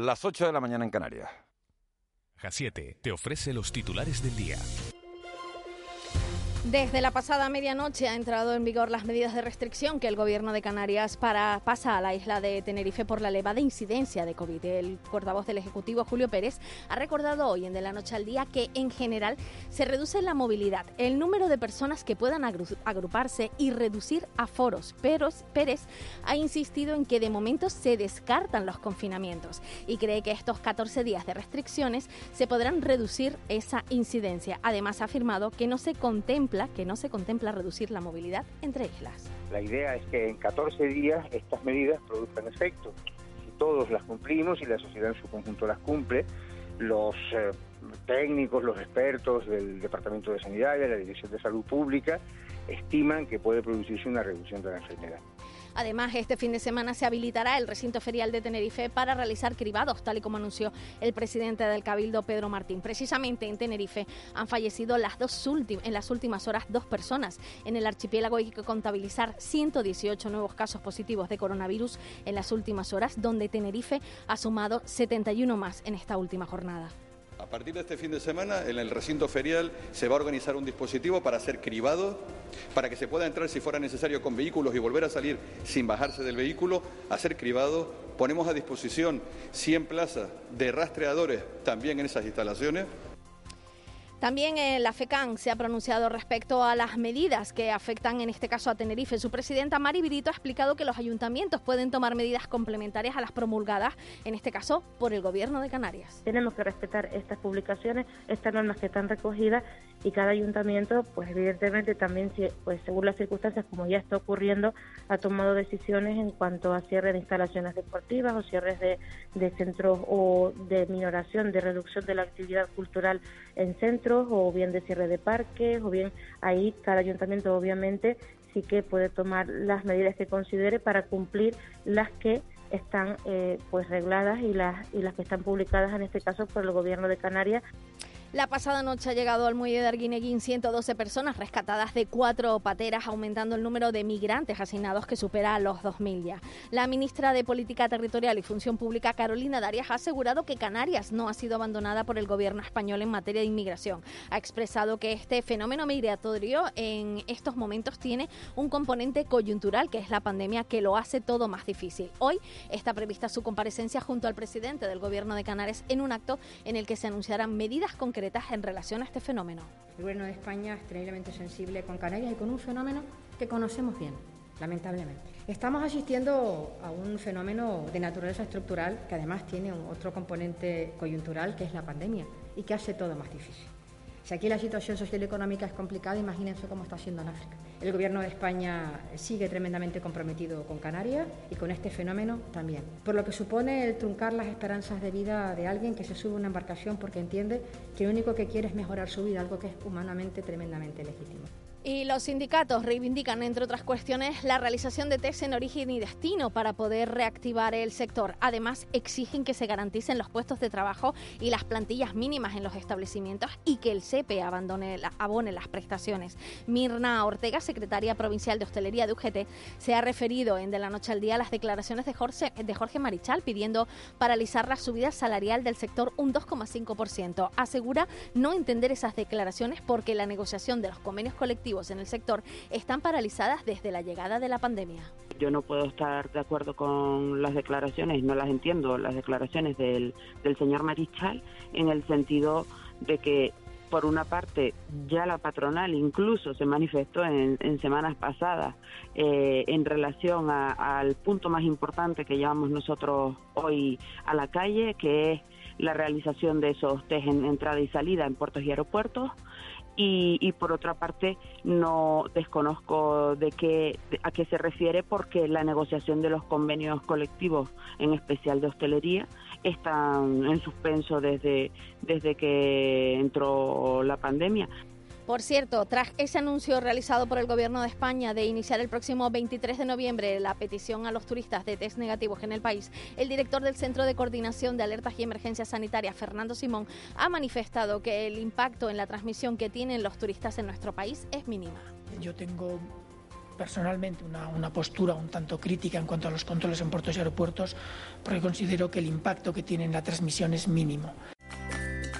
Las 8 de la mañana en Canarias. J7 te ofrece los titulares del día. Desde la pasada medianoche ha entrado en vigor las medidas de restricción que el gobierno de Canarias pasa a la isla de Tenerife por la elevada incidencia de COVID. El portavoz del Ejecutivo, Julio Pérez, ha recordado hoy en De la Noche al Día que en general se reduce la movilidad, el número de personas que puedan agruparse y reducir aforos. Pero Pérez ha insistido en que de momento se descartan los confinamientos y cree que estos 14 días de restricciones se podrán reducir esa incidencia. Además ha afirmado que no se contempla que no se contempla reducir la movilidad entre islas. La idea es que en 14 días estas medidas produzcan efecto. Si todos las cumplimos y la sociedad en su conjunto las cumple, los eh, técnicos, los expertos del Departamento de Sanidad y de la Dirección de Salud Pública estiman que puede producirse una reducción de la enfermedad. Además, este fin de semana se habilitará el recinto ferial de Tenerife para realizar cribados, tal y como anunció el presidente del Cabildo, Pedro Martín. Precisamente en Tenerife han fallecido las dos en las últimas horas dos personas. En el archipiélago hay que contabilizar 118 nuevos casos positivos de coronavirus en las últimas horas, donde Tenerife ha sumado 71 más en esta última jornada. A partir de este fin de semana, en el recinto ferial se va a organizar un dispositivo para hacer cribado, para que se pueda entrar si fuera necesario con vehículos y volver a salir sin bajarse del vehículo, hacer cribado. Ponemos a disposición 100 plazas de rastreadores también en esas instalaciones también eh, la FECAN se ha pronunciado respecto a las medidas que afectan en este caso a Tenerife. Su presidenta Mari Virito ha explicado que los ayuntamientos pueden tomar medidas complementarias a las promulgadas, en este caso por el Gobierno de Canarias. Tenemos que respetar estas publicaciones, estas normas que están recogidas y cada ayuntamiento, pues evidentemente también, pues según las circunstancias, como ya está ocurriendo, ha tomado decisiones en cuanto a cierre de instalaciones deportivas o cierres de, de centros o de minoración, de reducción de la actividad cultural en centros o bien de cierre de parques o bien ahí cada ayuntamiento obviamente sí que puede tomar las medidas que considere para cumplir las que están eh, pues regladas y las y las que están publicadas en este caso por el gobierno de Canarias la pasada noche ha llegado al muelle de Arguineguín 112 personas rescatadas de cuatro pateras, aumentando el número de migrantes asignados que supera los 2.000 ya. La ministra de Política Territorial y Función Pública, Carolina Darias, ha asegurado que Canarias no ha sido abandonada por el gobierno español en materia de inmigración. Ha expresado que este fenómeno migratorio en estos momentos tiene un componente coyuntural, que es la pandemia, que lo hace todo más difícil. Hoy está prevista su comparecencia junto al presidente del gobierno de Canarias en un acto en el que se anunciarán medidas concretas en relación a este fenómeno. El Gobierno de España es terriblemente sensible con Canarias y con un fenómeno que conocemos bien, lamentablemente. Estamos asistiendo a un fenómeno de naturaleza estructural que además tiene otro componente coyuntural que es la pandemia y que hace todo más difícil. Si aquí la situación social y económica es complicada, imagínense cómo está siendo en África. El Gobierno de España sigue tremendamente comprometido con Canarias y con este fenómeno también, por lo que supone el truncar las esperanzas de vida de alguien que se sube a una embarcación porque entiende que lo único que quiere es mejorar su vida, algo que es humanamente tremendamente legítimo. Y los sindicatos reivindican, entre otras cuestiones, la realización de test en origen y destino para poder reactivar el sector. Además, exigen que se garanticen los puestos de trabajo y las plantillas mínimas en los establecimientos y que el CEPE abone las prestaciones. Mirna Ortega, secretaria provincial de Hostelería de UGT, se ha referido en De la Noche al Día a las declaraciones de Jorge, de Jorge Marichal pidiendo paralizar la subida salarial del sector un 2,5%. Asegura no entender esas declaraciones porque la negociación de los convenios colectivos en el sector están paralizadas desde la llegada de la pandemia. Yo no puedo estar de acuerdo con las declaraciones, no las entiendo, las declaraciones del, señor Marichal, en el sentido de que por una parte, ya la patronal incluso se manifestó en, semanas pasadas eh, en relación al punto más importante que llevamos nosotros hoy a la calle, que es la realización de esos test en entrada y salida en puertos y aeropuertos y, por otra parte no desconozco de qué a qué se refiere porque la negociación de los convenios colectivos en especial de hostelería están en suspenso desde desde que entró la pandemia por cierto, tras ese anuncio realizado por el Gobierno de España de iniciar el próximo 23 de noviembre la petición a los turistas de test negativos en el país, el director del Centro de Coordinación de Alertas y Emergencias Sanitarias, Fernando Simón, ha manifestado que el impacto en la transmisión que tienen los turistas en nuestro país es mínima. Yo tengo personalmente una, postura un tanto crítica en cuanto a los controles en puertos y aeropuertos, porque considero que el impacto que tienen la transmisión es mínimo.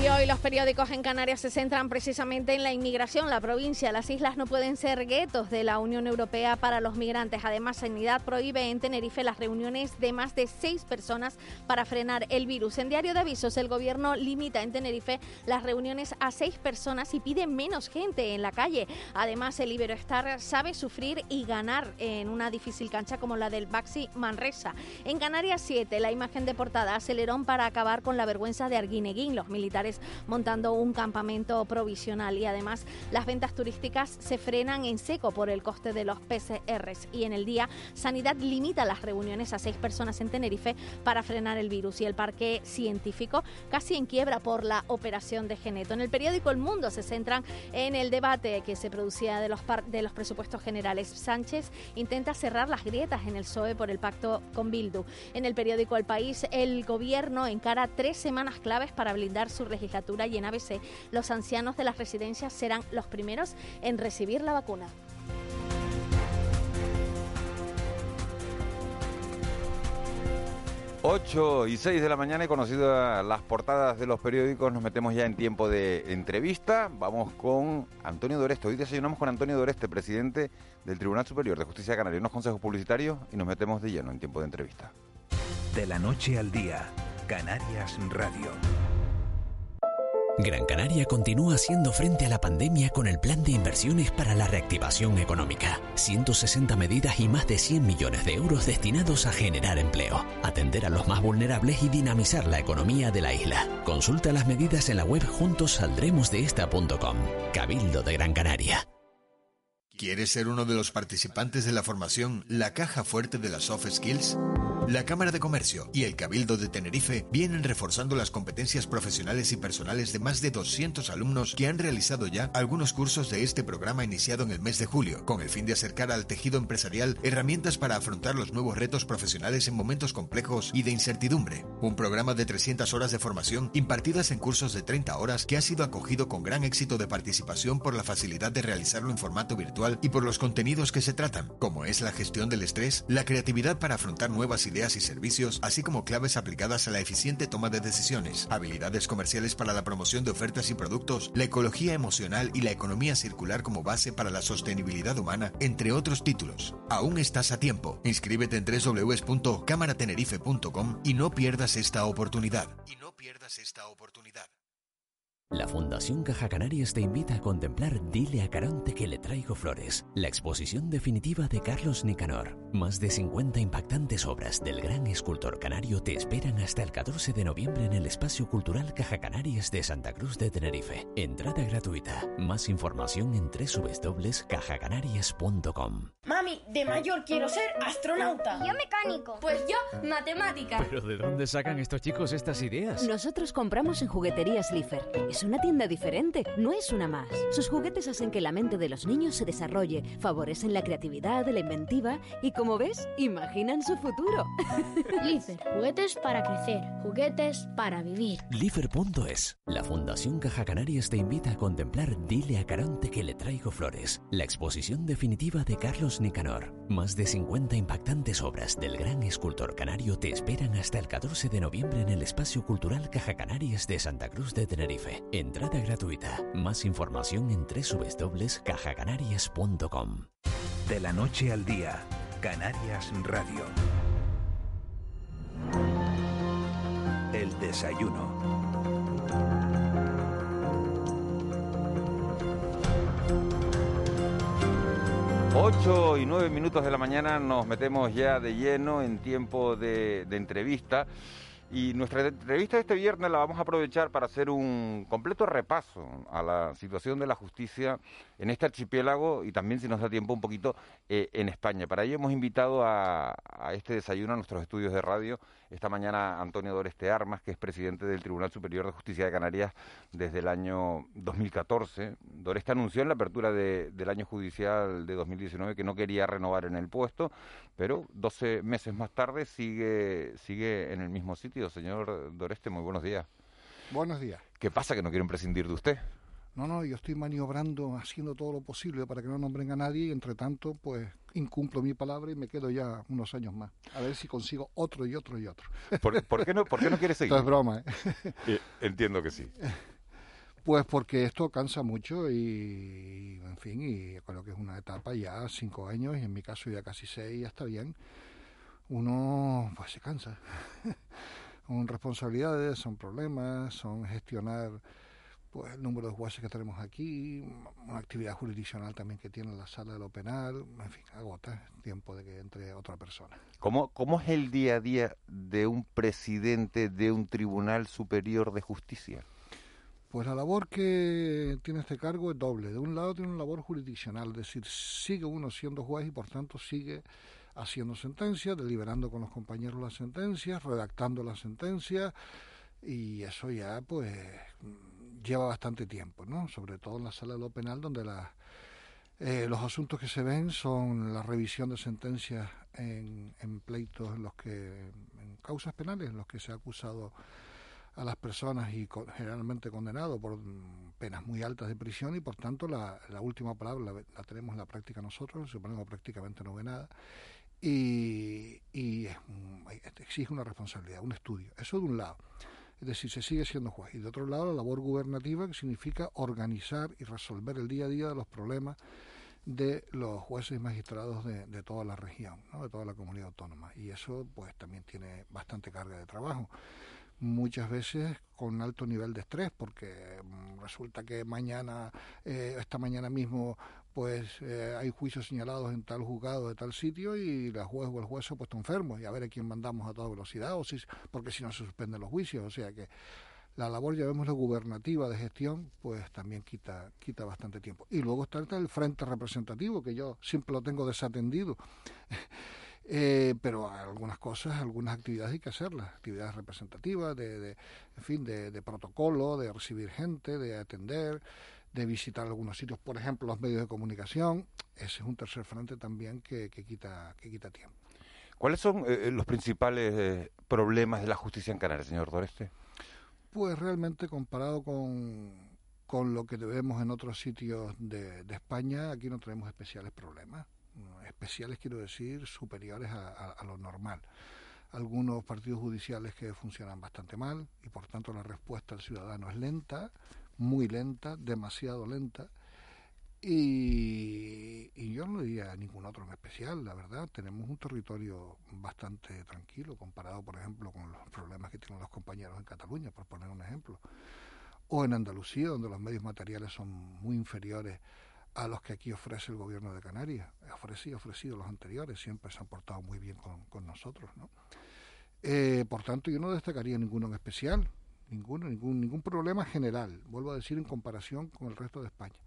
Y hoy los periódicos en Canarias se centran precisamente en la inmigración. La provincia, las islas no pueden ser guetos de la Unión Europea para los migrantes. Además, Sanidad prohíbe en Tenerife las reuniones de más de seis personas para frenar el virus. En Diario de Avisos, el gobierno limita en Tenerife las reuniones a seis personas y pide menos gente en la calle. Además, el Iberoestar sabe sufrir y ganar en una difícil cancha como la del Baxi Manresa. En Canarias 7, la imagen de portada acelerón para acabar con la vergüenza de Arguineguín. Los militares montando un campamento provisional y además las ventas turísticas se frenan en seco por el coste de los PCRs y en el día Sanidad limita las reuniones a seis personas en Tenerife para frenar el virus y el parque científico casi en quiebra por la operación de Geneto. En el periódico El Mundo se centran en el debate que se producía de los, de los presupuestos generales. Sánchez intenta cerrar las grietas en el PSOE por el pacto con Bildu. En el periódico El País, el gobierno encara tres semanas claves para blindar su legislatura y en ABC los ancianos de las residencias serán los primeros en recibir la vacuna. Ocho y seis de la mañana y conocidas las portadas de los periódicos, nos metemos ya en tiempo de entrevista. Vamos con Antonio Doreste. Hoy desayunamos con Antonio Doreste, presidente del Tribunal Superior de Justicia de Canarias, unos consejos publicitarios y nos metemos de lleno en tiempo de entrevista. De la noche al día, Canarias Radio. Gran Canaria continúa haciendo frente a la pandemia con el plan de inversiones para la reactivación económica. 160 medidas y más de 100 millones de euros destinados a generar empleo, atender a los más vulnerables y dinamizar la economía de la isla. Consulta las medidas en la web juntosaldremosdeesta.com. Cabildo de Gran Canaria. ¿Quieres ser uno de los participantes de la formación La Caja Fuerte de las Soft Skills? La Cámara de Comercio y el Cabildo de Tenerife vienen reforzando las competencias profesionales y personales de más de 200 alumnos que han realizado ya algunos cursos de este programa iniciado en el mes de julio, con el fin de acercar al tejido empresarial herramientas para afrontar los nuevos retos profesionales en momentos complejos y de incertidumbre. Un programa de 300 horas de formación impartidas en cursos de 30 horas que ha sido acogido con gran éxito de participación por la facilidad de realizarlo en formato virtual y por los contenidos que se tratan, como es la gestión del estrés, la creatividad para afrontar nuevas ideas y servicios, así como claves aplicadas a la eficiente toma de decisiones, habilidades comerciales para la promoción de ofertas y productos, la ecología emocional y la economía circular como base para la sostenibilidad humana, entre otros títulos. Aún estás a tiempo. Inscríbete en www.cámaratenerife.com y no pierdas esta oportunidad. Y no pierdas esta oportunidad. La Fundación Caja Canarias te invita a contemplar Dile a Caronte que le traigo flores, la exposición definitiva de Carlos Nicanor. Más de 50 impactantes obras del gran escultor canario te esperan hasta el 14 de noviembre en el Espacio Cultural Caja Canarias de Santa Cruz de Tenerife. Entrada gratuita. Más información en www.cajacanarias.com. Mami, de mayor quiero ser astronauta. Yo mecánico. Pues yo matemática. ¿Pero de dónde sacan estos chicos estas ideas? Nosotros compramos en Jugueterías Lifer. Es una tienda diferente, no es una más. Sus juguetes hacen que la mente de los niños se desarrolle, favorecen la creatividad, la inventiva y, como ves, imaginan su futuro. Lifer, juguetes para crecer, juguetes para vivir. Lifer.es. La Fundación Caja Canarias te invita a contemplar Dile a Caronte que le traigo flores, la exposición definitiva de Carlos Nicanor. Más de 50 impactantes obras del gran escultor canario te esperan hasta el 14 de noviembre en el Espacio Cultural Caja Canarias de Santa Cruz de Tenerife. Entrada gratuita. Más información en www.cajacanarias.com. De la noche al día, Canarias Radio. El desayuno. 8 y 9 minutos de la mañana nos metemos ya de lleno en tiempo de, de entrevista. Y nuestra entrevista de este viernes la vamos a aprovechar para hacer un completo repaso a la situación de la justicia en este archipiélago y también, si nos da tiempo, un poquito eh, en España. Para ello hemos invitado a, a, este desayuno a nuestros estudios de radio esta mañana Antonio Doreste Armas, que es presidente del Tribunal Superior de Justicia de Canarias desde el año 2014. Doreste anunció en la apertura de, del año judicial de 2019 que no quería renovar en el puesto, pero 12 meses más tarde sigue, sigue en el mismo sitio. Señor Doreste, muy buenos días. Buenos días. ¿Qué pasa que no quieren prescindir de usted? No, no, yo estoy maniobrando, haciendo todo lo posible para que no nombren a nadie y entre tanto, pues incumplo mi palabra y me quedo ya unos años más. A ver si consigo otro y otro y otro. ¿Por, por qué, no, por qué no quiere seguir? Esto es broma, ¿eh? Entiendo que sí. Pues porque esto cansa mucho y, en fin, y creo que es una etapa ya cinco años y en mi caso ya casi seis, ya está bien. Uno, pues se cansa. son responsabilidades, son problemas, son gestionar pues el número de jueces que tenemos aquí, una actividad jurisdiccional también que tiene la sala de lo penal, en fin, agota tiempo de que entre otra persona. ¿Cómo, ¿Cómo es el día a día de un presidente de un tribunal superior de justicia? Pues la labor que tiene este cargo es doble. De un lado tiene una labor jurisdiccional, es decir, sigue uno siendo juez y por tanto sigue haciendo sentencias, deliberando con los compañeros las sentencias, redactando las sentencias y eso ya pues lleva bastante tiempo, ¿no? Sobre todo en la sala de lo penal donde la, eh, los asuntos que se ven son la revisión de sentencias en, en pleitos en los que en causas penales en los que se ha acusado a las personas y generalmente condenado por penas muy altas de prisión y por tanto la, la última palabra la, tenemos en la práctica nosotros, suponemos prácticamente no ve nada y, y exige una responsabilidad, un estudio. Eso de un lado. Es decir, se sigue siendo juez. Y de otro lado, la labor gubernativa, que significa organizar y resolver el día a día los problemas de los jueces y magistrados de, de toda la región, ¿no? de toda la comunidad autónoma. Y eso pues también tiene bastante carga de trabajo muchas veces con alto nivel de estrés porque mm, resulta que mañana eh, esta mañana mismo pues eh, hay juicios señalados en tal juzgado de tal sitio y la juez o el juez se ha puesto enfermo y a ver a quién mandamos a toda velocidad o si porque si no se suspenden los juicios. O sea que la labor llamémosla gubernativa de gestión pues también quita quita bastante tiempo. Y luego está el frente representativo que yo siempre lo tengo desatendido. Eh, pero algunas cosas, algunas actividades hay que hacerlas, actividades representativas, de, de en fin, de, de, protocolo, de recibir gente, de atender, de visitar algunos sitios, por ejemplo, los medios de comunicación. Ese es un tercer frente también que, que quita, que quita tiempo. ¿Cuáles son eh, los principales eh, problemas de la justicia en Canarias, señor Doreste? Pues realmente comparado con, con lo que vemos en otros sitios de, de España, aquí no tenemos especiales problemas especiales, quiero decir, superiores a, a, a, lo normal. Algunos partidos judiciales que funcionan bastante mal y por tanto la respuesta al ciudadano es lenta, muy lenta, demasiado lenta. Y, y, yo no diría ningún otro en especial, la verdad. Tenemos un territorio bastante tranquilo comparado, por ejemplo, con los problemas que tienen los compañeros en Cataluña, por poner un ejemplo. O en Andalucía, donde los medios materiales son muy inferiores a los que aquí ofrece el gobierno de Canarias. Ofrecido, ofrecido los anteriores, siempre se han portado muy bien con, con nosotros. ¿no? Eh, por tanto, yo no destacaría ninguno en especial, ninguno, ningún, ningún problema general, vuelvo a decir, en comparación con el resto de España.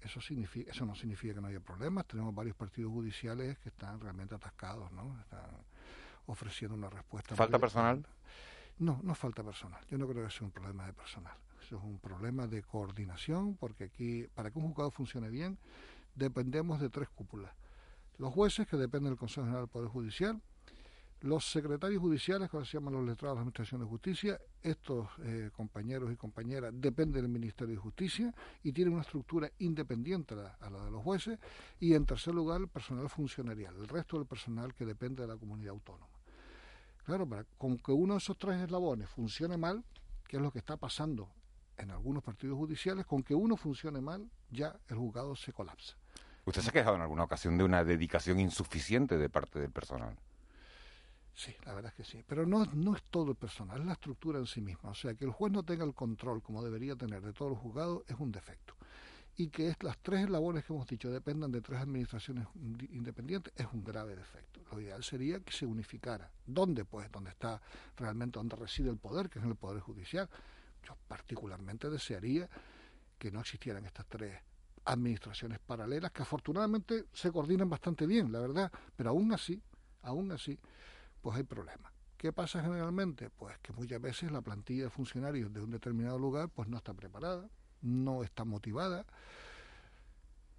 Eso, significa, eso no significa que no haya problemas, tenemos varios partidos judiciales que están realmente atascados, ¿no? están ofreciendo una respuesta. ¿Falta personal? No, no falta personal. Yo no creo que sea un problema de personal. Eso es un problema de coordinación, porque aquí, para que un juzgado funcione bien, dependemos de tres cúpulas. Los jueces, que dependen del Consejo General del Poder Judicial, los secretarios judiciales, que se llaman los letrados de la Administración de Justicia, estos eh, compañeros y compañeras dependen del Ministerio de Justicia y tienen una estructura independiente a la, a la, de los jueces. Y en tercer lugar, el personal funcionarial, el resto del personal que depende de la comunidad autónoma. Claro, para, con que uno de esos tres eslabones funcione mal, que es lo que está pasando en algunos partidos judiciales, con que uno funcione mal, ya el juzgado se colapsa. ¿Usted se ha quejado en alguna ocasión de una dedicación insuficiente de parte del personal? Sí, la verdad es que sí. Pero no, no es todo el personal, es la estructura en sí misma. O sea, que el juez no tenga el control como debería tener de todos los juzgados es un defecto. Y que es, las tres labores que hemos dicho dependan de tres administraciones independientes es un grave defecto. Lo ideal sería que se unificara. ¿Dónde? Pues donde está realmente, donde reside el poder, que es en el Poder Judicial yo particularmente desearía que no existieran estas tres administraciones paralelas que afortunadamente se coordinan bastante bien, la verdad, pero aún así, aún así, pues hay problemas. ¿Qué pasa generalmente? Pues que muchas veces la plantilla de funcionarios de un determinado lugar pues no está preparada, no está motivada,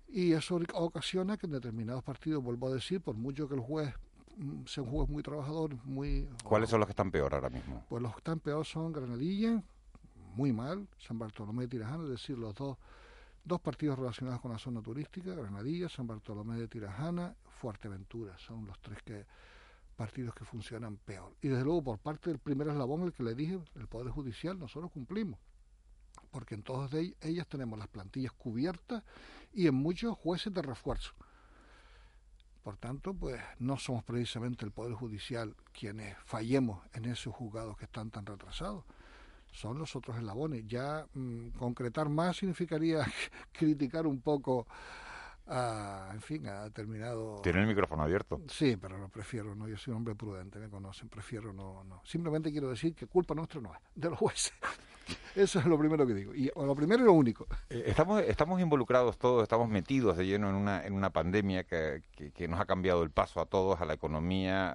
y eso ocasiona que en determinados partidos, vuelvo a decir, por mucho que el juez mm, sea un juez muy trabajador, muy... ¿Cuáles son los que están peor ahora mismo? Pues los que están peor son Granadilla, muy mal, San Bartolomé de Tirajana, es decir, los dos, dos partidos relacionados con la zona turística, Granadilla, San Bartolomé de Tirajana, Fuerteventura, son los tres que partidos que funcionan peor. Y desde luego por parte del primer eslabón, el que le dije, el Poder Judicial, nosotros cumplimos porque en todas ellas tenemos las plantillas cubiertas y en muchos jueces de refuerzo. Por tanto, pues no somos precisamente el Poder Judicial quienes fallemos en esos juzgados que están tan retrasados. Son los otros eslabones. Ya mm, concretar más significaría criticar un poco a, en fin, ha determinado... Tiene el micrófono abierto. Sí, pero lo prefiero, no, yo soy un hombre prudente, me conocen, prefiero no, no. Simplemente quiero decir que culpa nuestra no es, de los jueces. Eso es lo primero que digo. Y lo primero y lo único. Eh, estamos, estamos involucrados todos, estamos metidos de lleno en una, en una pandemia que, que, nos ha cambiado el paso a todos, a la economía,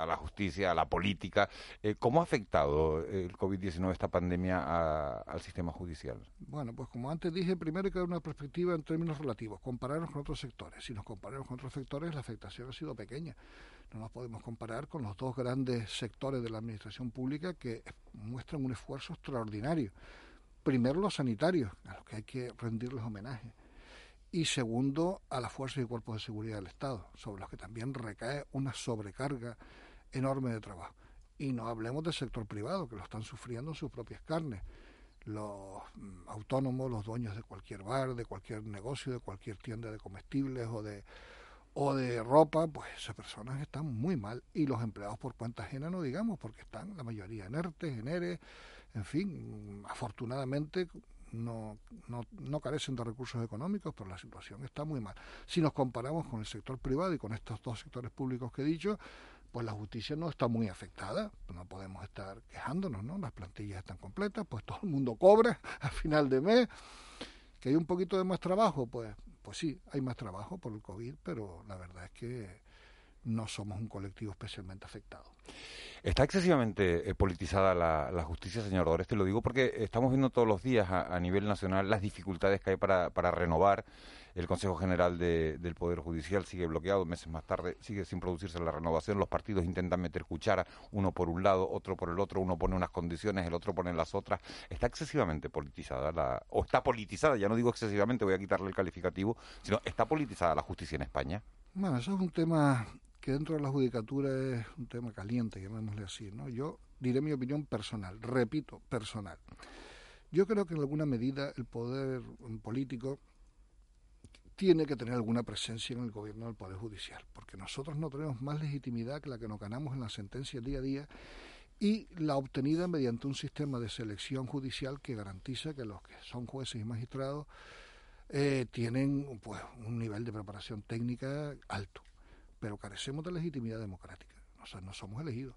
a, la justicia, a la política. Eh, ¿Cómo ha afectado el COVID-19 esta pandemia al sistema judicial? Bueno, pues como antes dije, primero hay que dar una perspectiva en términos relativos, compararnos con otros sectores. Si nos comparamos con otros sectores, la afectación ha sido pequeña. No nos podemos comparar con los dos grandes sectores de la administración pública que muestran un esfuerzo extraordinario. Primero los sanitarios, a los que hay que rendirles homenaje. Y segundo, a las fuerzas y cuerpos de seguridad del Estado, sobre los que también recae una sobrecarga enorme de trabajo. Y no hablemos del sector privado, que lo están sufriendo en sus propias carnes. Los mm, autónomos, los dueños de cualquier bar, de cualquier negocio, de cualquier tienda de comestibles o de o de ropa, pues esas personas están muy mal. Y los empleados por cuenta ajena no digamos, porque están la mayoría en ERTE, en ERE, en fin, afortunadamente no, no, no carecen de recursos económicos, pero la situación está muy mal. Si nos comparamos con el sector privado y con estos dos sectores públicos que he dicho, pues la justicia no está muy afectada, no podemos estar quejándonos, ¿no? Las plantillas están completas, pues todo el mundo cobra a final de mes, que hay un poquito de más trabajo, pues pues sí, hay más trabajo por el COVID, pero la verdad es que no somos un colectivo especialmente afectado. Está excesivamente eh, politizada la, justicia, señor Dores, te lo digo porque estamos viendo todos los días a, nivel nacional las dificultades que hay para, para renovar. El Consejo General del Poder Judicial sigue bloqueado, meses más tarde sigue sin producirse la renovación. Los partidos intentan meter cuchara, uno por un lado, otro por el otro, uno pone unas condiciones, el otro pone las otras. Está excesivamente politizada, la, o está politizada, ya no digo excesivamente, voy a quitarle el calificativo, sino está politizada la justicia en España. Bueno, eso es un tema que dentro de la judicatura es un tema caliente, llamémosle así, ¿no? Yo diré mi opinión personal, repito, personal. Yo creo que en alguna medida el poder político tiene que tener alguna presencia en el gobierno del Poder Judicial, porque nosotros no tenemos más legitimidad que la que nos ganamos en la sentencia día a día y la obtenida mediante un sistema de selección judicial que garantiza que los que son jueces y magistrados eh, tienen pues un nivel de preparación técnica alto pero carecemos de legitimidad democrática. O no somos elegidos.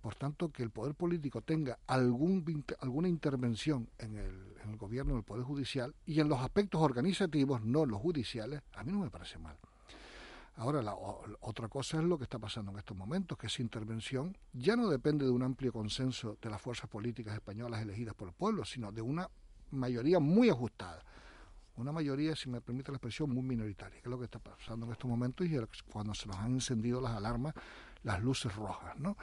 Por tanto, que el poder político tenga alguna intervención en el, en el gobierno poder judicial y en los aspectos organizativos, no los judiciales, a mí no me parece mal. Ahora, la, otra cosa es lo que está pasando en estos momentos, que esa intervención ya no depende de un amplio consenso de las fuerzas políticas españolas elegidas por el pueblo, sino de una mayoría muy ajustada una mayoría, si me permite la expresión, muy minoritaria, que es lo que está pasando en estos momentos y cuando se nos han encendido las alarmas, las luces rojas, ¿no?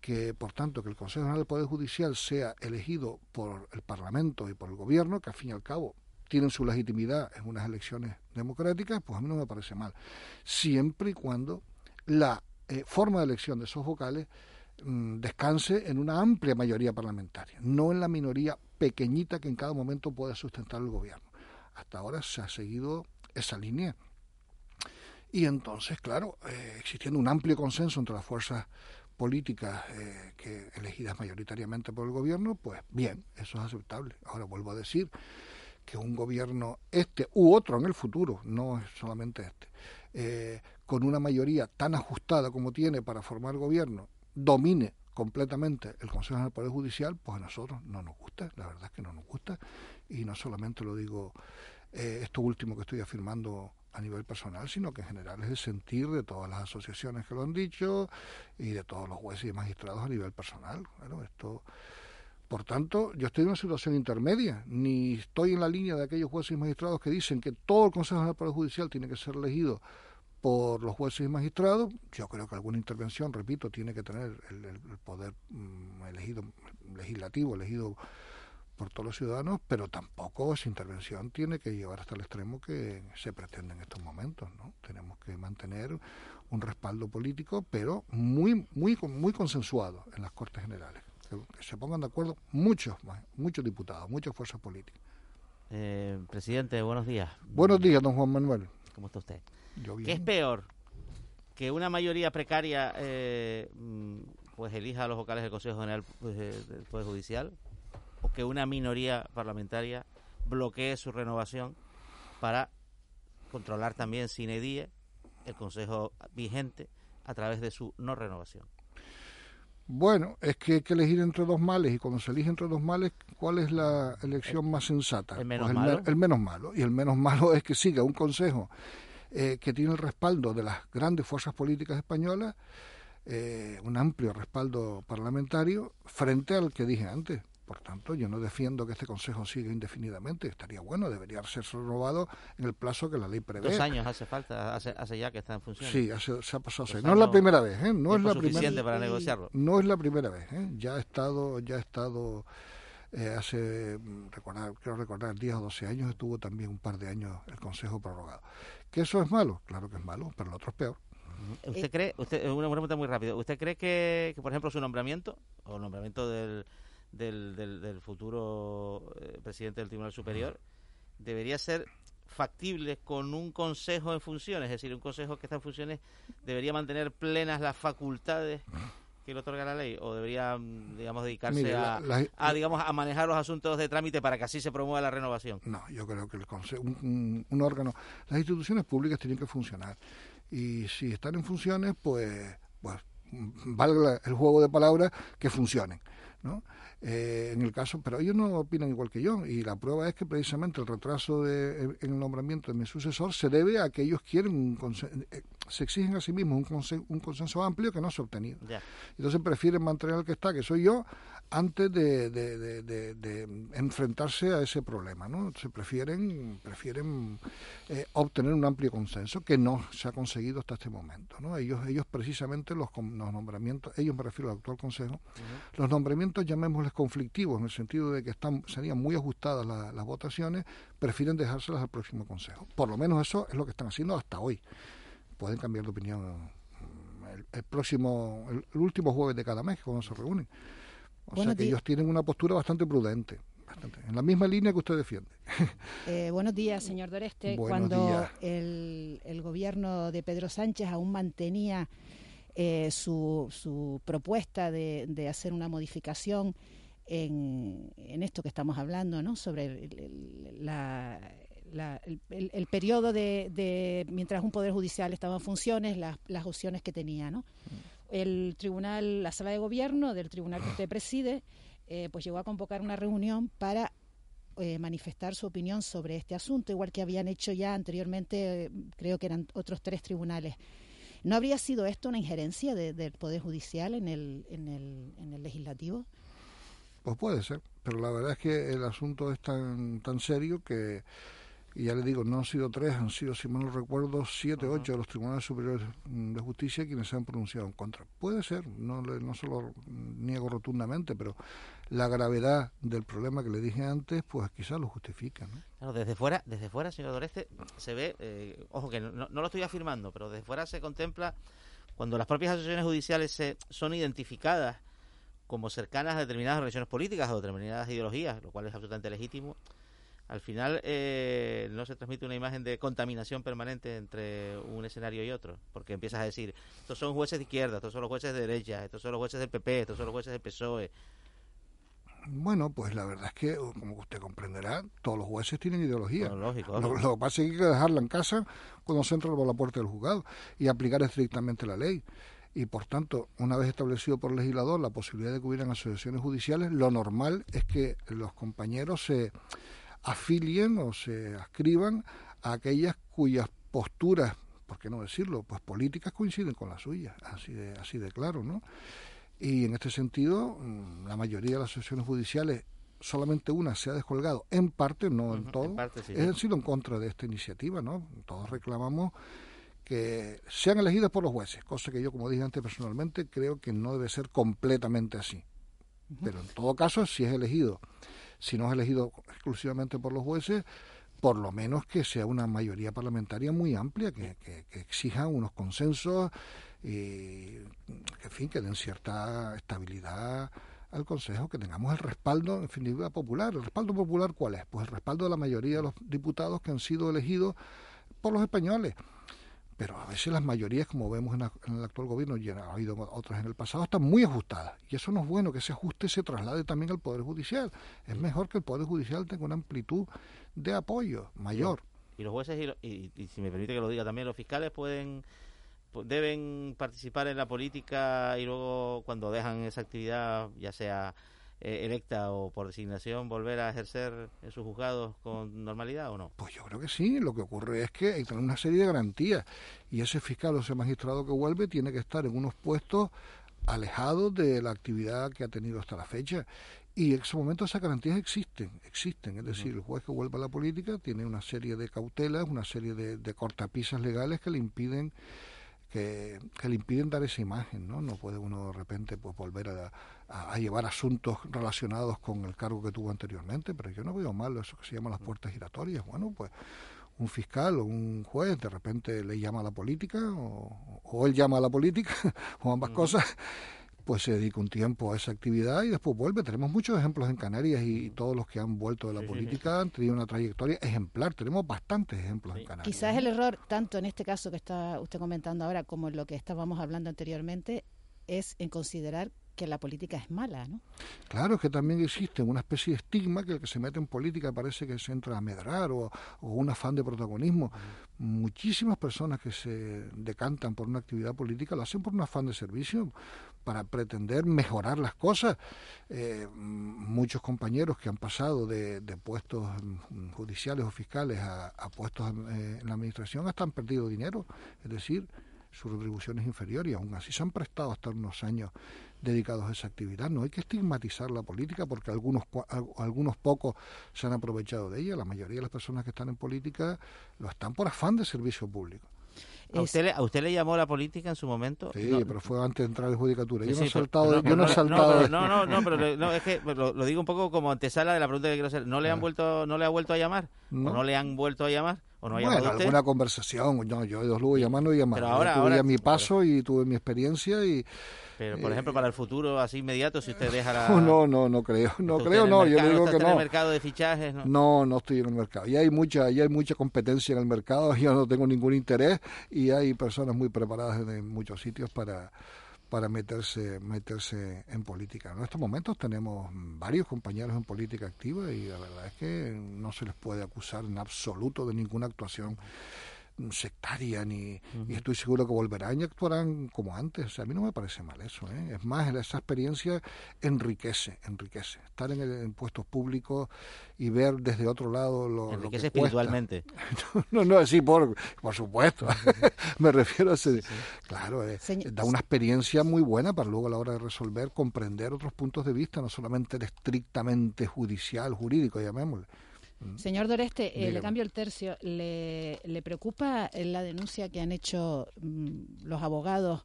que por tanto que el Consejo General del Poder Judicial sea elegido por el Parlamento y por el Gobierno, que al fin y al cabo tienen su legitimidad en unas elecciones democráticas, pues a mí no me parece mal, siempre y cuando la eh, forma de elección de esos vocales mm, descanse en una amplia mayoría parlamentaria, no en la minoría pequeñita que en cada momento puede sustentar el gobierno hasta ahora se ha seguido esa línea. Y entonces, claro, eh, existiendo un amplio consenso entre las fuerzas políticas eh, que elegidas mayoritariamente por el gobierno, pues bien, eso es aceptable. Ahora vuelvo a decir que un gobierno este u otro en el futuro, no solamente este, eh, con una mayoría tan ajustada como tiene para formar gobierno, domine completamente el Consejo del Poder Judicial, pues a nosotros no nos gusta, la verdad es que no nos gusta, y no solamente lo digo eh, esto último que estoy afirmando a nivel personal, sino que en general es el sentir de todas las asociaciones que lo han dicho y de todos los jueces y magistrados a nivel personal. Esto, por tanto, yo estoy en una situación intermedia, ni estoy en la línea de aquellos jueces y magistrados que dicen que todo el Consejo General Poder Judicial tiene que ser elegido por los jueces y magistrados. Yo creo que alguna intervención, repito, tiene que tener el, poder mm, elegido legislativo, elegido por todos los ciudadanos, pero tampoco esa intervención tiene que llevar hasta el extremo que se pretende en estos momentos. ¿no? Tenemos que mantener un respaldo político, pero muy, muy, muy consensuado en las Cortes Generales. Que, se pongan de acuerdo muchos, muchos diputados, muchas fuerzas políticas. Eh, presidente, buenos días. Buenos días, don Juan Manuel. ¿Cómo está usted? ¿Qué es peor? Que una mayoría precaria eh, mm, pues elija a los vocales del Consejo General pues, eh, del Poder Judicial o que una minoría parlamentaria bloquee su renovación para controlar también sin edie el Consejo vigente a través de su no renovación. Bueno, es que hay que elegir entre dos males y cuando se elige entre dos males, ¿cuál es la elección más sensata? El menos pues malo. el, menos malo. Y el menos malo es que siga un Consejo eh, que tiene el respaldo de las grandes fuerzas políticas españolas, eh, un amplio respaldo parlamentario, frente al que dije antes, por tanto, yo no defiendo que este Consejo siga indefinidamente. Estaría bueno, debería ser renovado en el plazo que la ley prevé. Dos años hace falta, hace, ya que está en función. Sí, se ha pasado. no es la primera vez, ¿eh? No es la primera. para negociarlo. No es la primera vez, ¿eh? Ya ha estado, ya ha estado eh, hace, mm, recordar, quiero recordar, 10 o 12 años estuvo también un par de años el Consejo prorrogado. ¿Que eso es malo? Claro que es malo, pero lo otro es peor. ¿Usted cree, usted, una pregunta muy rápida, ¿usted cree que, que, por ejemplo, su nombramiento, o el nombramiento del del, del, futuro eh, presidente del Tribunal Superior, debería ser factible con un consejo en funciones, es decir, un consejo que está en funciones debería mantener plenas las facultades que le otorga la ley o debería mm, digamos dedicarse a, digamos a manejar los asuntos de trámite para que así se promueva la renovación no yo creo que el consejo un, un, órgano las instituciones públicas tienen que funcionar. Y si están en funciones pues pues valga el juego de palabras que funcionen no eh, en el caso, pero ellos no opinan igual que yo y la prueba es que precisamente el retraso de, en el nombramiento de mi sucesor se debe a que ellos quieren, eh, se exigen a sí mismos un, consenso, un consenso amplio que no se ha obtenido. Entonces prefieren mantener al que está, que soy yo, antes de, de, enfrentarse a ese problema. ¿no? Se prefieren, prefieren eh, obtener un amplio consenso que no se ha conseguido hasta este momento. ¿no? Ellos, ellos precisamente los, los nombramientos, ellos me refiero al actual Consejo, los nombramientos llamémosles conflictivos en el sentido de que están serían muy ajustadas las votaciones, prefieren dejárselas al próximo Consejo. Por lo menos eso es lo que están haciendo hasta hoy. Pueden cambiar de opinión el, próximo, el, último jueves de cada mes cuando se reúnen. O sea que ellos tienen una postura bastante prudente. en la misma línea que usted defiende. Eh, buenos días, señor Doreste. Cuando el, el, gobierno de Pedro Sánchez aún mantenía eh, su, su, propuesta de, de, hacer una modificación en, en, esto que estamos hablando, ¿no? sobre el, la, el, periodo de, de, mientras un poder judicial estaba en funciones, las, las opciones que tenía, ¿no? El tribunal, la sala de gobierno del tribunal que usted preside, eh, pues llegó a convocar una reunión para eh, manifestar su opinión sobre este asunto, igual que habían hecho ya anteriormente, creo que eran otros tres tribunales. ¿No habría sido esto una injerencia del Poder Judicial en el, en, el, en el legislativo? Pues puede ser, pero la verdad es que el asunto es tan, tan serio que y ya le digo, no han sido tres, han sido, si mal no recuerdo, siete, ocho de los tribunales superiores de justicia quienes se han pronunciado en contra. Puede ser, no, no se lo niego rotundamente, pero la gravedad del problema que le dije antes, pues quizás lo justifica. ¿no? Claro, desde fuera, desde fuera, señor Doreste, se ve, eh, ojo que no, lo estoy afirmando, pero desde fuera se contempla cuando las propias asociaciones judiciales se, son identificadas como cercanas a determinadas relaciones políticas o determinadas ideologías, lo cual es absolutamente legítimo al final eh, no se transmite una imagen de contaminación permanente entre un escenario y otro, porque empiezas a decir, estos son jueces de izquierda, estos son los jueces de derecha, estos son los jueces del PP, estos son los jueces del PSOE. Bueno, pues la verdad es que, como usted comprenderá, todos los jueces tienen ideología. lógico, lo, que pasa es que hay que dejarla en casa cuando se entra por la puerta del juzgado y aplicar estrictamente la ley. Y por tanto, una vez establecido por el legislador la posibilidad de que hubieran asociaciones judiciales, lo normal es que los compañeros se afilien o se ascriban a aquellas cuyas posturas, por qué no decirlo, pues políticas coinciden con las suyas, así de, así de claro, ¿no? Y en este sentido, mm, la mayoría de las sesiones judiciales, solamente una se ha descolgado, en parte, no en todo, han sido en contra de esta iniciativa, ¿no? Todos reclamamos que sean elegidos por los jueces, cosa que yo, como dije antes personalmente, creo que no debe ser completamente así. Pero en todo caso, si es elegido, si no es elegido exclusivamente por los jueces, por lo menos que sea una mayoría parlamentaria muy amplia, que, que, exija unos consensos y que, en fin, que den cierta estabilidad al Consejo, que tengamos el respaldo, en definitiva, popular. ¿El respaldo popular cuál es? Pues el respaldo de la mayoría de los diputados que han sido elegidos por los españoles pero a veces las mayorías, como vemos en, el actual gobierno, y ha habido otras en el pasado, están muy ajustadas. Y eso no es bueno, que ese ajuste se traslade también al Poder Judicial. Es mejor que el Poder Judicial tenga una amplitud de apoyo mayor. Y los jueces, y, si me permite que lo diga también, los fiscales pueden deben participar en la política y luego cuando dejan esa actividad, ya sea eh, electa o por designación volver a ejercer en sus juzgados con normalidad o no? Pues yo creo que sí. Lo que ocurre es que hay una serie de garantías y ese fiscal o ese magistrado que vuelve tiene que estar en unos puestos alejados de la actividad que ha tenido hasta la fecha. Y en ese momento esas garantías existen, existen. Es decir, el juez que vuelve a la política tiene una serie de cautelas, una serie de, de cortapisas legales que le impiden que, le impiden dar esa imagen, ¿no? No puede uno de repente pues volver a, a, llevar asuntos relacionados con el cargo que tuvo anteriormente, pero yo no veo mal eso que se llama las puertas giratorias. Bueno, pues un fiscal o un juez de repente le llama a la política o, él llama a la política o ambas cosas pues se dedica un tiempo a esa actividad y después vuelve. Tenemos muchos ejemplos en Canarias y todos los que han vuelto de la política han tenido una trayectoria ejemplar. Tenemos bastantes ejemplos en Canarias. Quizás el error, tanto en este caso que está usted comentando ahora como en lo que estábamos hablando anteriormente, es en considerar que la política es mala, ¿no? Claro, es que también existe una especie de estigma que el que se mete en política parece que se entra a medrar o, un afán de protagonismo. Muchísimas personas que se decantan por una actividad política lo hacen por un afán de servicio, para pretender mejorar las cosas. Eh, muchos compañeros que han pasado de, puestos judiciales o fiscales a, puestos eh, en la administración hasta han perdido dinero, es decir, su retribución es inferior y aún así se han prestado hasta unos años dedicados a esa actividad. No hay que estigmatizar la política porque algunos, algunos pocos se han aprovechado de ella. La mayoría de las personas que están en política lo están por afán de servicio público. ¿A usted, le, ¿A usted le llamó la política en su momento? Sí, pero fue antes de entrar en judicatura. yo no he saltado. yo no, he saltado no, no, no, pero no, es que lo, digo un poco como antesala de la pregunta que quiero hacer. ¿No le han ah. vuelto, no le ha vuelto a llamar? ¿O no le han vuelto a llamar? ¿O no ha bueno, alguna conversación. No, yo dos luego llamando y llamando. Pero ahora, tuve mi paso y tuve mi experiencia y pero, por ejemplo, para el futuro así inmediato, si usted deja la... No, no, no creo. No creo, no. yo digo que no. en el mercado de fichajes? No? no, no estoy en el mercado. Y hay mucha, ya hay mucha competencia en el mercado. Yo no tengo ningún interés y hay personas muy preparadas en muchos sitios para para meterse meterse en política. En estos momentos tenemos varios compañeros en política activa y la verdad es que no se les puede acusar en absoluto de ninguna actuación sectaria ni y estoy seguro que volverán y actuarán como antes. O sea, a mí no me parece mal eso. ¿eh? Es más, esa experiencia enriquece, enriquece. Estar en, en puestos públicos y ver desde otro lado lo, enriquece lo que espiritualmente. no, no, sí, por, por supuesto. me refiero a ese... Claro, eh, da una experiencia muy buena para luego a la hora de resolver comprender otros puntos de vista, no solamente el estrictamente judicial, jurídico, llamémosle. Mm. Señor Doreste, eh, le cambio el tercio. ¿Le, preocupa la denuncia que han hecho mm, los abogados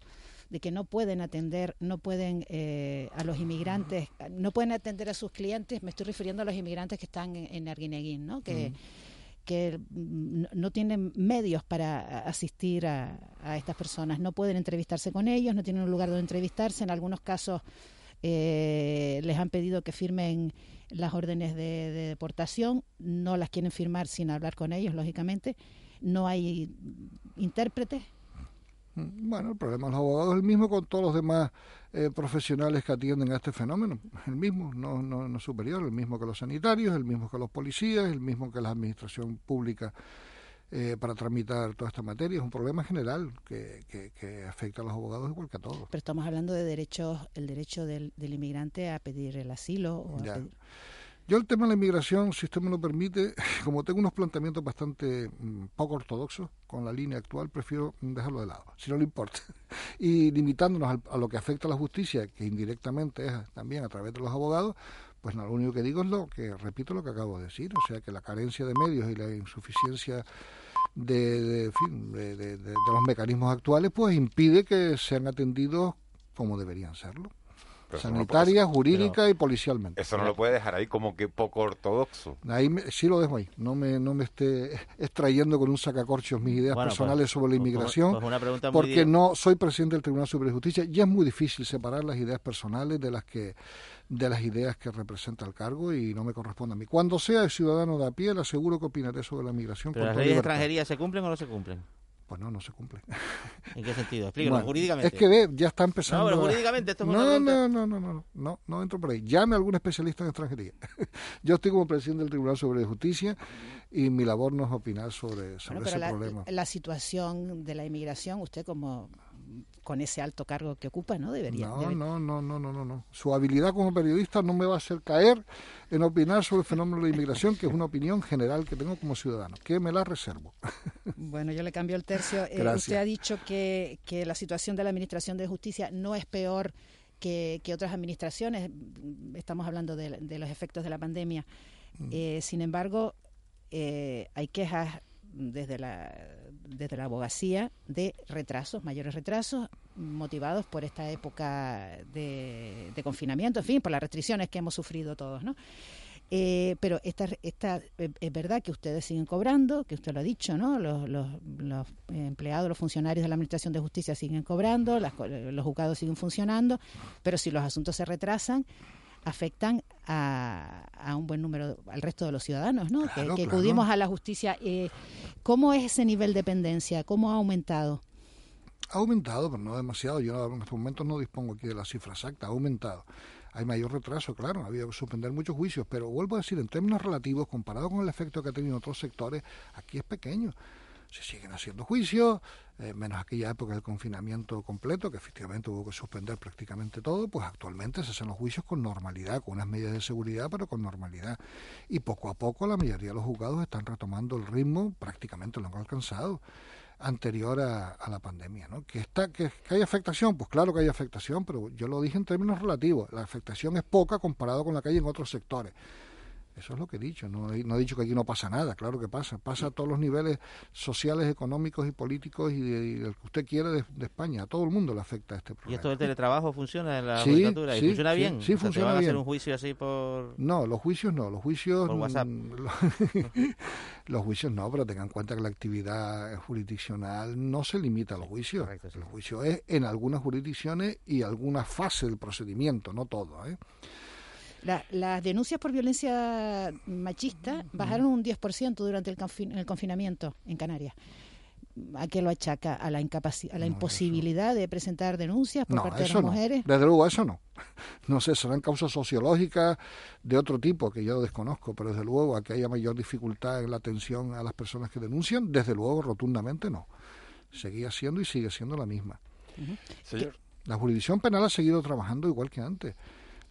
de que no pueden atender, no pueden eh, a los inmigrantes, no pueden atender a sus clientes? Me estoy refiriendo a los inmigrantes que están en, Arguineguín, ¿no? Que, que mm, no tienen medios para asistir a, estas personas, no pueden entrevistarse con ellos, no tienen un lugar donde entrevistarse, en algunos casos eh, les han pedido que firmen las órdenes de, deportación, no las quieren firmar sin hablar con ellos, lógicamente. No hay intérpretes. Bueno, el problema de los abogados es el mismo con todos los demás eh, profesionales que atienden a este fenómeno. El mismo, no, no, no superior, el mismo que los sanitarios, el mismo que los policías, el mismo que la administración pública eh, para tramitar toda esta materia. Es un problema general que, que, afecta a los abogados igual que a todos. Pero estamos hablando de derechos, el derecho del, del inmigrante a pedir el asilo. O Yo el tema de la inmigración, si usted me lo permite, como tengo unos planteamientos bastante mm, poco ortodoxos con la línea actual, prefiero dejarlo de lado, si no le importa. Y limitándonos a, lo que afecta a la justicia, que indirectamente es también a través de los abogados, pues no, lo único que digo es lo que, repito lo que acabo de decir, o sea que la carencia de medios y la insuficiencia de, de, de los mecanismos actuales, pues impide que sean atendidos como deberían serlo sanitaria, jurídica y policialmente. Eso no lo puede dejar ahí como que poco ortodoxo. Ahí sí lo dejo ahí. No me, no me esté extrayendo con un sacacorchos mis ideas pues, personales sobre la pues, inmigración, pues, porque no soy presidente del Tribunal Superior de Justicia y es muy difícil separar las ideas personales de las que de las ideas que representa el cargo y no me corresponde a mí. Cuando sea ciudadano de a pie, le aseguro que opinaré sobre la inmigración. ¿Pero las leyes de extranjería se cumplen o no se cumplen? Pues no, no se cumple. ¿En qué sentido? Explíquelo, jurídicamente. Es que ve, ya está empezando. No, pero jurídicamente esto es no, no, no, no, no, no, no entro por ahí. Llame a algún especialista en extranjería. Yo estoy como presidente del Tribunal sobre Justicia y mi labor no es opinar sobre, sobre ese problema. La situación de la inmigración, usted como con ese alto cargo que ocupa, ¿no? Debería. No, no, no, no, no, no. Su habilidad como periodista no me va a hacer caer en opinar sobre el fenómeno de la inmigración, que es una opinión general que tengo como ciudadano, que me la reservo. Bueno, yo le cambio el tercio. Eh, usted ha dicho que, que la situación de la Administración de Justicia no es peor que, que otras administraciones. Estamos hablando de, de, los efectos de la pandemia. Mm. Eh, sin embargo, eh, hay quejas desde la, desde la abogacía de retrasos, mayores retrasos, motivados por esta época de, confinamiento, en fin, por las restricciones que hemos sufrido todos, ¿no? Eh, pero esta, esta, eh, es verdad que ustedes siguen cobrando, que usted lo ha dicho, ¿no? Los, los, empleados, los funcionarios de la Administración de Justicia siguen cobrando, los juzgados siguen funcionando, pero si los asuntos se retrasan, afectan a, a, un buen número, al resto de los ciudadanos, ¿no? que, acudimos a la justicia. Eh, ¿Cómo es ese nivel de dependencia? ¿Cómo ha aumentado? Ha aumentado, pero no demasiado. Yo en estos momentos no dispongo aquí de la cifra exacta. Ha aumentado. Hay mayor retraso, claro. Ha habido que suspender muchos juicios, pero vuelvo a decir, en términos relativos, comparado con el efecto que ha tenido en otros sectores, aquí es pequeño se siguen haciendo juicios, eh, menos aquella época del confinamiento completo, que efectivamente hubo que suspender prácticamente todo, pues actualmente se hacen los juicios con normalidad, con unas medidas de seguridad, pero con normalidad. Y poco a poco la mayoría de los juzgados están retomando el ritmo, prácticamente lo han alcanzado anterior a, la pandemia, ¿no? Que está que, que, hay afectación, pues claro que hay afectación, pero yo lo dije en términos relativos, la afectación es poca comparado con la que hay en otros sectores. Eso es lo que he dicho. No he, no he, dicho que aquí no pasa nada. Claro que pasa. Pasa a todos los niveles sociales, económicos y políticos y, el que usted quiera de, España. A todo el mundo le afecta este problema. ¿Y esto del teletrabajo funciona en la sí, ¿Y funciona bien? Sí, funciona bien. hacer un juicio así por...? No, los juicios no. Los juicios... Por WhatsApp. los, juicios no, pero tengan en cuenta que la actividad jurisdiccional no se limita a los juicios. El juicio es en algunas jurisdicciones y alguna fase del procedimiento, no todo, ¿eh? Las denuncias por violencia machista bajaron un 10% durante el, el, confinamiento en Canarias. ¿A qué lo achaca? ¿A la, a la imposibilidad de presentar denuncias por parte de las mujeres? Desde luego, eso no. No sé, serán causas sociológicas de otro tipo que yo desconozco, pero desde luego a que haya mayor dificultad en la atención a las personas que denuncian, desde luego, rotundamente no. Seguía siendo y sigue siendo la misma. La jurisdicción penal ha seguido trabajando igual que antes.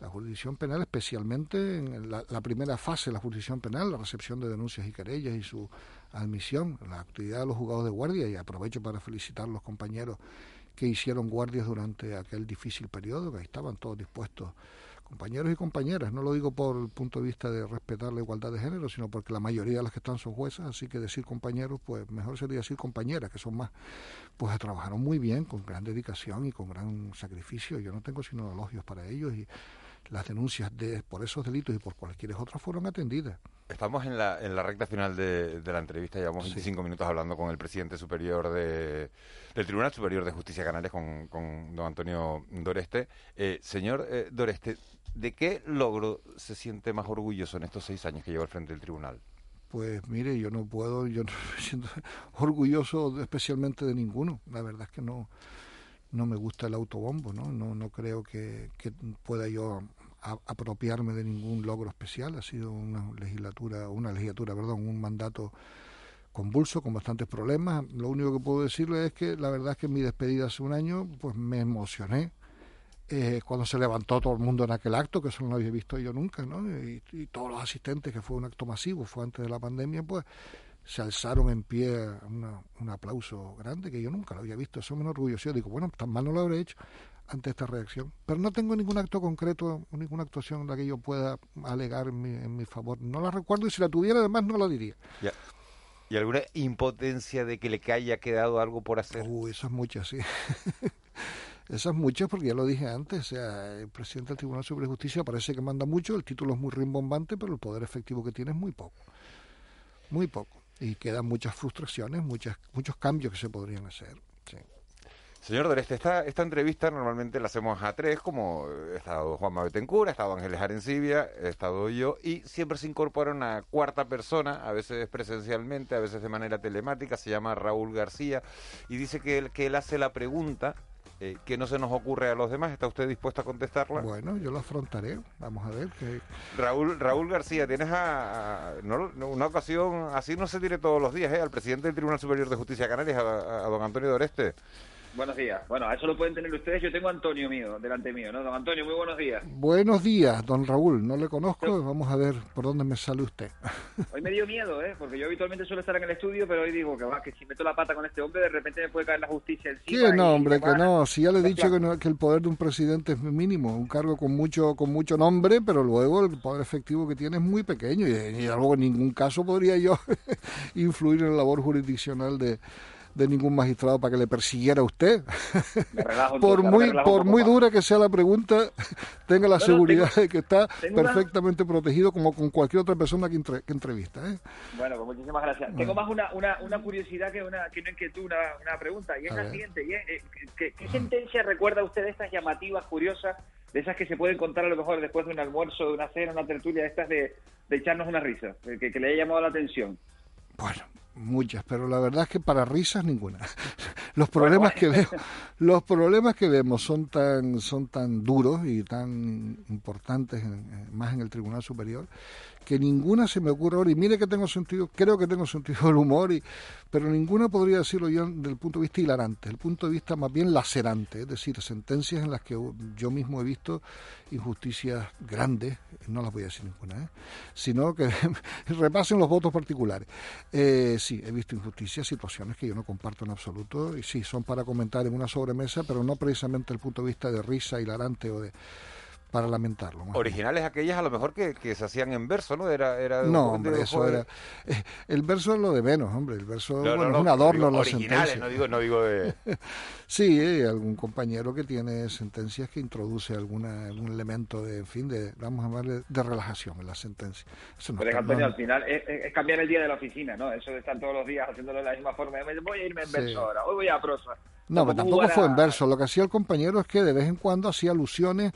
La jurisdicción penal, especialmente en la, primera fase de la jurisdicción penal, la recepción de denuncias y querellas y su admisión, la actividad de los juzgados de guardia, y aprovecho para felicitar a los compañeros que hicieron guardias durante aquel difícil periodo, que estaban todos dispuestos, compañeros y compañeras, no lo digo por el punto de vista de respetar la igualdad de género, sino porque la mayoría de las que están son juezas, así que decir compañeros, pues mejor sería decir compañeras, que son más, pues trabajaron muy bien, con gran dedicación y con gran sacrificio, yo no tengo sino elogios para ellos y las denuncias de, por esos delitos y por cualquier otra fueron atendidas. Estamos en la, en la recta final de, la entrevista, llevamos 25 minutos hablando con el presidente superior de, del Tribunal Superior de Justicia Canarias, con, con don Antonio Doreste. Eh, señor eh, Doreste, ¿de qué logro se siente más orgulloso en estos seis años que lleva al frente del tribunal? Pues mire, yo no puedo, yo no me siento orgulloso especialmente de ninguno. La verdad es que no, no me gusta el autobombo, ¿no? No, no creo que, que pueda yo apropiarme de ningún logro especial. Ha sido una legislatura, una legislatura, perdón, un mandato convulso, con bastantes problemas. Lo único que puedo decirle es que la verdad es que en mi despedida hace un año, pues me emocioné eh, cuando se levantó todo el mundo en aquel acto, que eso no lo había visto yo nunca, ¿no? Y, todos los asistentes, que fue un acto masivo, fue antes de la pandemia, pues se alzaron en pie un aplauso grande que yo nunca lo había visto. Eso me enorgulleció. Digo, bueno, tan mal no lo habré hecho ante esta reacción. Pero no tengo ningún acto concreto, ninguna actuación en la que yo pueda alegar en mi, favor. No la recuerdo y si la tuviera además no la diría. ¿Y alguna impotencia de que le haya quedado algo por hacer? Uy, esas muchas, sí. esas muchas porque ya lo dije antes, o sea, el presidente del Tribunal Superior de Justicia parece que manda mucho, el título es muy rimbombante, pero el poder efectivo que tiene es muy poco. Muy poco. Y quedan muchas frustraciones, muchas, muchos cambios que se podrían hacer. Señor Doreste, esta, esta entrevista normalmente la hacemos a tres, como he estado Juan Betancourt, ha estado Ángeles Arencibia, he estado yo, y siempre se incorpora una cuarta persona, a veces presencialmente, a veces de manera telemática, se llama Raúl García, y dice que él, que él hace la pregunta eh, que no se nos ocurre a los demás. ¿Está usted dispuesto a contestarla? Bueno, yo la afrontaré. Vamos a ver. Que... Raúl, Raúl García, tienes a, una ocasión, así no se tiene todos los días, ¿eh? al presidente del Tribunal Superior de Justicia de Canarias, a, a don Antonio Doreste. Buenos días. Bueno, a eso lo pueden tener ustedes. Yo tengo a Antonio mío, delante mío, ¿no? Don Antonio, muy buenos días. Buenos días, don Raúl. No le conozco. Vamos a ver por dónde me sale usted. Hoy me dio miedo, ¿eh? Porque yo habitualmente suelo estar en el estudio, pero hoy digo que va, que si meto la pata con este hombre, de repente me puede caer la justicia encima. No, hombre, que no. Si ya le he dicho que, que, el poder de un presidente es mínimo. Un cargo con mucho con mucho nombre, pero luego el poder efectivo que tiene es muy pequeño. Y, y luego en ningún caso podría yo influir en la labor jurisdiccional de de ningún magistrado para que le persiguiera a usted. por muy por muy dura que sea la pregunta, tenga la seguridad de que está perfectamente protegido como con cualquier otra persona que, que entrevista. ¿eh? Bueno, pues muchísimas gracias. Tengo más una, una, una curiosidad que una, que una inquietud, una, una pregunta, y es la siguiente. Eh, ¿qué, sentencia recuerda usted de estas llamativas, curiosas, de esas que se pueden contar a lo mejor después de un almuerzo, de una cena, una tertulia, de estas de, de echarnos una risa, que, que le haya llamado la atención? Bueno, muchas, pero la verdad es que para risas ninguna. Los problemas que veo, los problemas que vemos son tan son tan duros y tan importantes más en el Tribunal Superior que ninguna se me ocurre ahora, y mire que tengo sentido, creo que tengo sentido del humor, y, pero ninguna podría decirlo yo desde el punto de vista hilarante, el punto de vista más bien lacerante, es decir, sentencias en las que yo mismo he visto injusticias grandes, no las voy a decir ninguna, ¿eh? sino que repasen los votos particulares. Eh, sí, he visto injusticias, situaciones que yo no comparto en absoluto, y sí, son para comentar en una sobremesa, pero no precisamente el punto de vista de risa hilarante o de para lamentarlo. Originales aquellas a lo mejor que, se hacían en verso, ¿no? Era, era no, hombre, eso era... Eh, el verso es lo de menos, hombre. El verso es un adorno en la sentencia. no digo, no digo de... sí, hay algún compañero que tiene sentencias que introduce alguna, algún elemento de, en fin, de, vamos a llamarle, de relajación en la sentencia. Eso no Pero Antonio, al final es, cambiar el día de la oficina, ¿no? Eso de estar todos los días haciéndolo de la misma forma. Voy a irme en verso ahora, hoy voy a prosa. No, pero tampoco fue en verso. Lo que hacía el compañero es que de vez en cuando hacía alusiones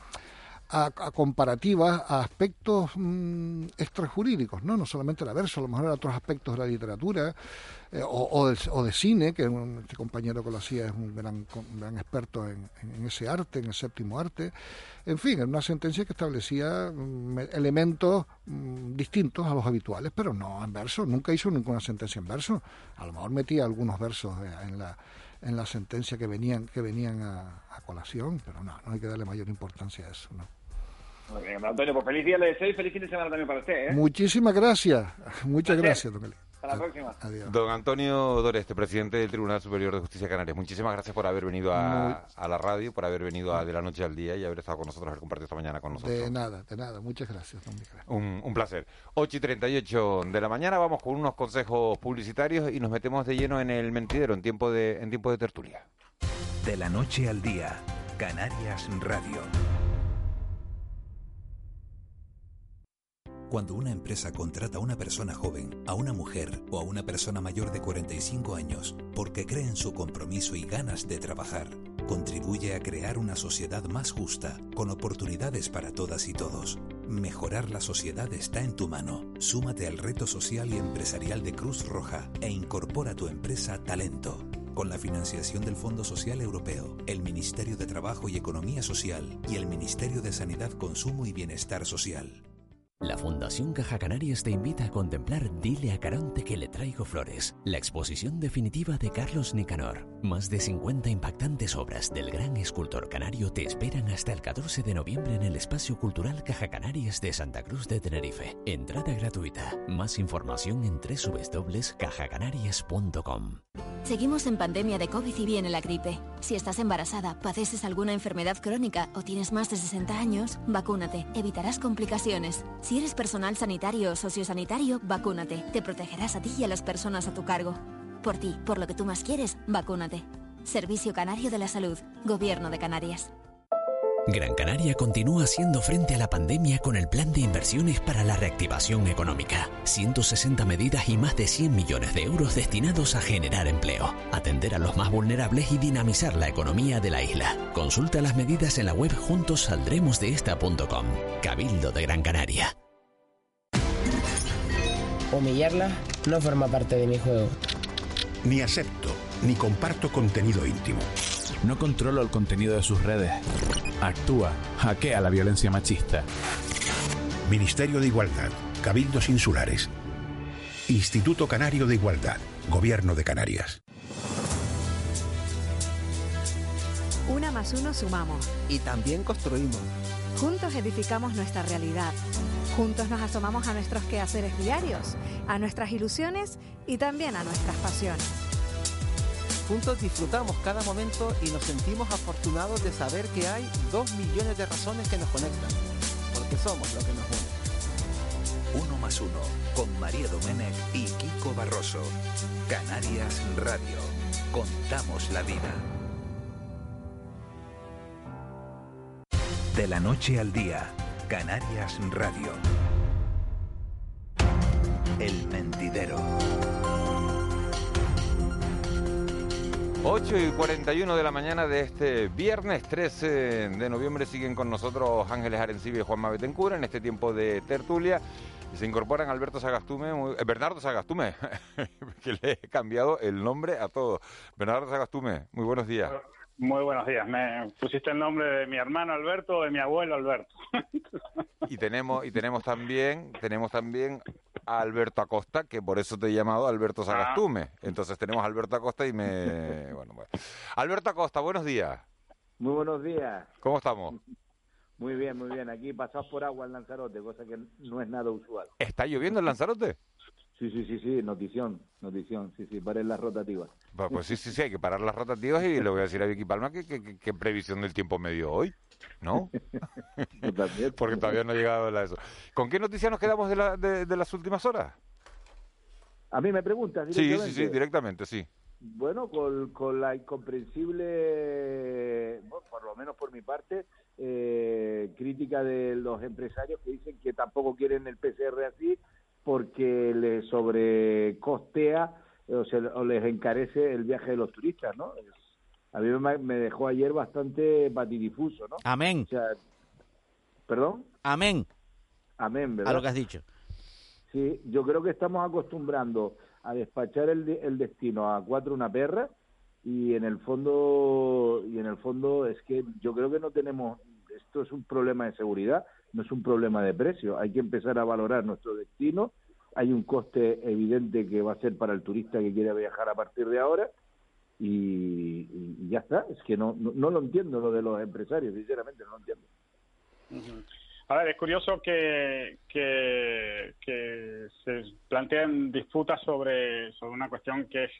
a, comparativas a aspectos mm, extrajurídicos, ¿no? no solamente la verso, a lo mejor a otros aspectos de la literatura eh, o, de, cine, que este compañero que lo hacía es un gran, gran experto en, ese arte, en el séptimo arte. En fin, en una sentencia que establecía mm, elementos mm, distintos a los habituales, pero no en verso, nunca hizo ninguna sentencia en verso. A lo mejor metía algunos versos eh, en la en la sentencia que venían que venían a, colación, pero no, no hay que darle mayor importancia a eso, ¿no? Muy bien, Antonio, pues feliz día le deseo y feliz fin de semana también para usted. ¿eh? Muchísimas gracias, muchas gracias, don Hasta la próxima. Adiós. Don Antonio Doreste, presidente del Tribunal Superior de Justicia de Canarias, muchísimas gracias por haber venido a, la radio, por haber venido a De la Noche al Día y haber estado con nosotros, haber compartido esta mañana con nosotros. De nada, de nada, muchas gracias, don Un, un placer. 8 y 38 de la mañana, vamos con unos consejos publicitarios y nos metemos de lleno en el mentidero en tiempo de, en tiempo de tertulia. De la Noche al Día, Canarias Radio. Cuando una empresa contrata a una persona joven, a una mujer o a una persona mayor de 45 años porque cree en su compromiso y ganas de trabajar, contribuye a crear una sociedad más justa, con oportunidades para todas y todos. Mejorar la sociedad está en tu mano. Súmate al reto social y empresarial de Cruz Roja e incorpora tu empresa Talento. Con la financiación del Fondo Social Europeo, el Ministerio de Trabajo y Economía Social y el Ministerio de Sanidad, Consumo y Bienestar Social. La Fundación Caja Canarias te invita a contemplar Dile a Caronte que le traigo flores, la exposición definitiva de Carlos Nicanor. Más de 50 impactantes obras del gran escultor canario te esperan hasta el 14 de noviembre en el Espacio Cultural Caja Canarias de Santa Cruz de Tenerife. Entrada gratuita. Más información en www.cajacanarias.com. Seguimos en pandemia de COVID y viene la gripe. Si estás embarazada, padeces alguna enfermedad crónica o tienes más de 60 años, vacúnate. Evitarás complicaciones. Si eres personal sanitario o sociosanitario, vacúnate. Te protegerás a ti y a las personas a tu cargo. Por ti, por lo que tú más quieres, vacúnate. Servicio Canario de la Salud. Gobierno de Canarias. Gran Canaria continúa haciendo frente a la pandemia con el plan de inversiones para la reactivación económica. 160 medidas y más de 100 millones de euros destinados a generar empleo, atender a los más vulnerables y dinamizar la economía de la isla. Consulta las medidas en la web juntosaldremosdeesta.com. Cabildo de Gran Canaria. Humillarla no forma parte de mi juego. Ni acepto, ni comparto contenido íntimo. No controlo el contenido de sus redes. Actúa, hackea la violencia machista. Ministerio de Igualdad, Cabildos Insulares. Instituto Canario de Igualdad, Gobierno de Canarias. Una más uno sumamos. Y también construimos. Juntos edificamos nuestra realidad. Juntos nos asomamos a nuestros quehaceres diarios, a nuestras ilusiones y también a nuestras pasiones. Juntos disfrutamos cada momento y nos sentimos afortunados de saber que hay dos millones de razones que nos conectan, porque somos lo que nos une. Uno más uno, con María Domenech y Kiko Barroso. Canarias Radio. Contamos la vida. De la noche al día, Canarias Radio. El mentidero. 8 y 41 de la mañana de este viernes 13 de noviembre siguen con nosotros Ángeles Arencibia y Juanma Betencura en este tiempo de tertulia. Se incorporan Alberto Sagastume, eh, Bernardo Sagastume, que le he cambiado el nombre a todo. Bernardo Sagastume, muy buenos días. Muy buenos días. Me pusiste el nombre de mi hermano Alberto o de mi abuelo Alberto. Y tenemos, y tenemos también, tenemos también a Alberto Acosta, que por eso te he llamado Alberto Sagastume. Entonces tenemos a Alberto Acosta y me. Bueno, bueno. Alberto Acosta, buenos días. Muy buenos días. ¿Cómo estamos? Muy bien, muy bien. Aquí pasados por agua en Lanzarote, cosa que no es nada usual. ¿Está lloviendo en Lanzarote? Sí, sí, sí, sí, notición, notición, sí, sí, paren las rotativas. Pues, pues sí, sí, sí, hay que parar las rotativas y le voy a decir a Vicky Palma que, que- que- previsión del tiempo me dio hoy, ¿no? Porque todavía no ha llegado a eso. ¿Con qué noticias nos quedamos de, la- de- de las últimas horas? A mí me preguntas Sí, directamente. sí, sí, directamente, sí. Bueno, con, con la incomprensible, bueno, por lo menos por mi parte, eh, crítica de los empresarios que dicen que tampoco quieren el PCR así porque les sobrecostea o, se- o les encarece el viaje de los turistas, ¿no? Es- a mí me, me dejó ayer bastante patidifuso, ¿no? Amén. O sea, ¿perdón? Amén. Amén, ¿verdad? A lo que has dicho. Sí, yo creo que estamos acostumbrando a despachar el, el destino a cuatro una perra y en el fondo y en el fondo es que yo creo que no tenemos esto es un problema de seguridad, no es un problema de precio. Hay que empezar a valorar nuestro destino. Hay un coste evidente que va a ser para el turista que quiere viajar a partir de ahora y, y ya está. Es que no, no, lo entiendo lo de los empresarios, sinceramente no lo entiendo. A ver, es curioso que, que, se planteen disputas sobre, sobre una cuestión que es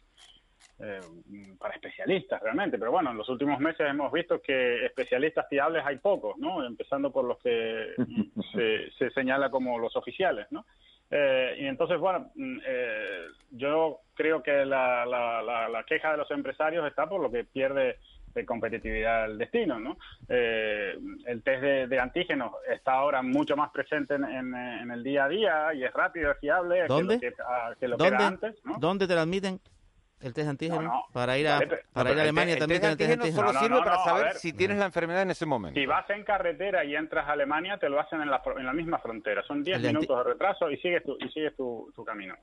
eh, para especialistas realmente, pero bueno, en los últimos meses hemos visto que especialistas fiables hay pocos, ¿no? Empezando por los que se, se señala como los oficiales, ¿no? Eh, y entonces, bueno, mm, eh, yo creo que la, la, la, la queja de los empresarios está por lo que pierde de competitividad el destino, ¿no? Eh, el test de, de antígenos está ahora mucho más presente en, en- en el día a día y es rápido, es fiable ¿Dónde? que lo que, ah, que lo que ¿Dónde, era antes, ¿no? ¿Dónde te lo admiten? ¿El test antígeno? No, no. Para ir a, Vale, pero- para ir a Alemania también el test el test antígeno antígeno. solo No, no, sirve no, para no, saber ver. si tienes la enfermedad en ese momento. Si vas en carretera y entras a Alemania, te lo hacen en la, en la misma frontera. Son 10 El de anti- minutos de retraso y sigues tu, y sigues tu, tu camino.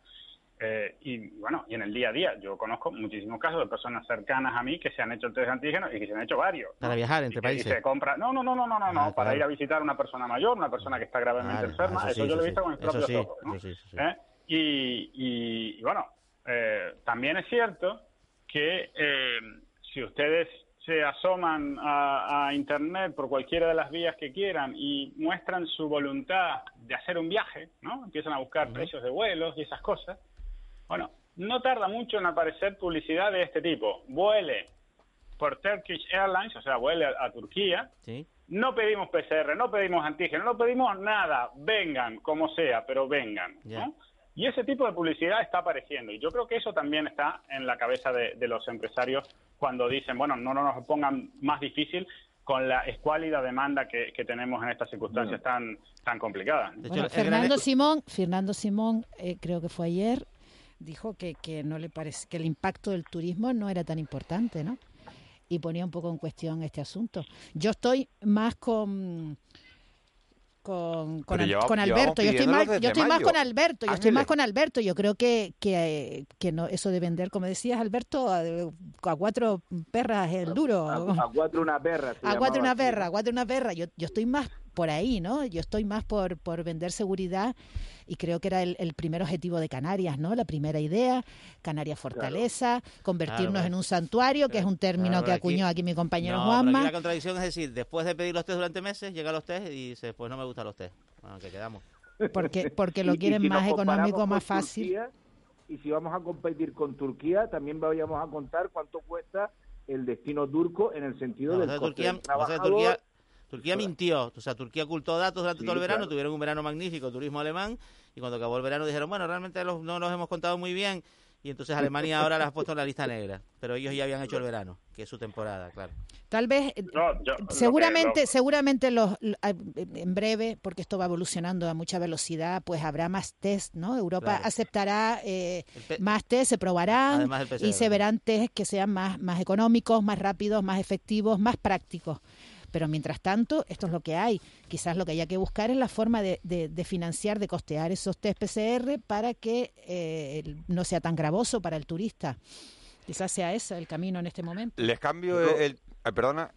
Eh, y bueno, y en el día a día, yo conozco muchísimos casos de personas cercanas a mí que se han hecho test de antígenos y que se han hecho varios. Para viajar entre y países. Y se compra. No, no, no, no, no, no, no. Ah, para claro. ir a visitar a una persona mayor, una persona que está gravemente enferma. eso Eso, sí, yo lo he eso visto sí. con mis Eso propios ojos. ¿no? eso eso. ¿Eh? Y, y- y bueno, eh, también es cierto que eh, si ustedes se asoman a, a Internet por cualquiera de las vías que quieran y muestran su voluntad de hacer un viaje, ¿no? Empiezan a buscar precios de vuelos y esas cosas. Bueno, no tarda mucho en aparecer publicidad de este tipo. Vuele por Turkish Airlines, o sea, vuele a, a Turquía. Sí. No pedimos PCR, no pedimos antígeno, no pedimos nada. Vengan, como sea, pero vengan. ¿no? Y ese tipo de publicidad está apareciendo. Y yo creo que eso también está en la cabeza de, de los empresarios cuando dicen, bueno, no, no nos pongan más difícil con la escuálida demanda que, que tenemos en estas circunstancias tan, tan complicadas. Bueno, Fernando Simón, Fernando Simón, eh, creo que fue ayer, dijo que, que no le parece que el impacto del turismo no era tan importante, ¿no? Y ponía un poco en cuestión este asunto. Yo estoy más con con, con, Pero Al- lleva- con llevamos Alberto. Yo estoy más, yo estoy más con Alberto. Yo estoy más con Alberto. Yo creo que que, que no eso de vender, como decías Alberto, a, a cuatro perras el duro. A, a cuatro una perra. A cuatro una así. perra, a cuatro una perra. Yo, yo estoy más por ahí, ¿no? Yo estoy más por, por vender seguridad y creo que era el, el primer objetivo de Canarias, ¿no? La primera idea, Canarias Fortaleza, convertirnos Claro, en un santuario, que es un término Claro, que aquí- acuñó aquí mi compañero No, aquí Juanma. la contradicción es decir, después de pedir los test durante meses, llega los test y dice, pues no me gustan los test. Bueno, que quedamos. Porque, porque lo Y- y quieren si más económico, con más fácil. Turquía, y si vamos a competir con Turquía, también vayamos a contar cuánto cuesta el destino turco en el sentido No, del o sea, coste Turquía, Turquía, mintió, o sea, Turquía ocultó datos durante Sí, todo el verano, claro. tuvieron un verano magnífico, turismo alemán, y cuando acabó el verano dijeron, bueno, realmente los- no los hemos contado muy bien, y entonces Alemania ahora las ha puesto en la lista negra, pero ellos ya habían hecho el verano, que es su temporada, claro. Tal vez, eh, seguramente, seguramente los, en breve, porque esto va evolucionando a mucha velocidad, pues habrá más test, ¿no? Europa Claro. aceptará eh, más test, se probarán y se verán test que sean más, más económicos, más rápidos, más efectivos, más prácticos. Pero mientras tanto, esto es lo que hay. Quizás lo que haya que buscar es la forma de, de- de financiar, de costear esos test PCR para que eh, no sea tan gravoso para el turista. Quizás sea ese el camino en este momento. Les cambio el... ay, perdona,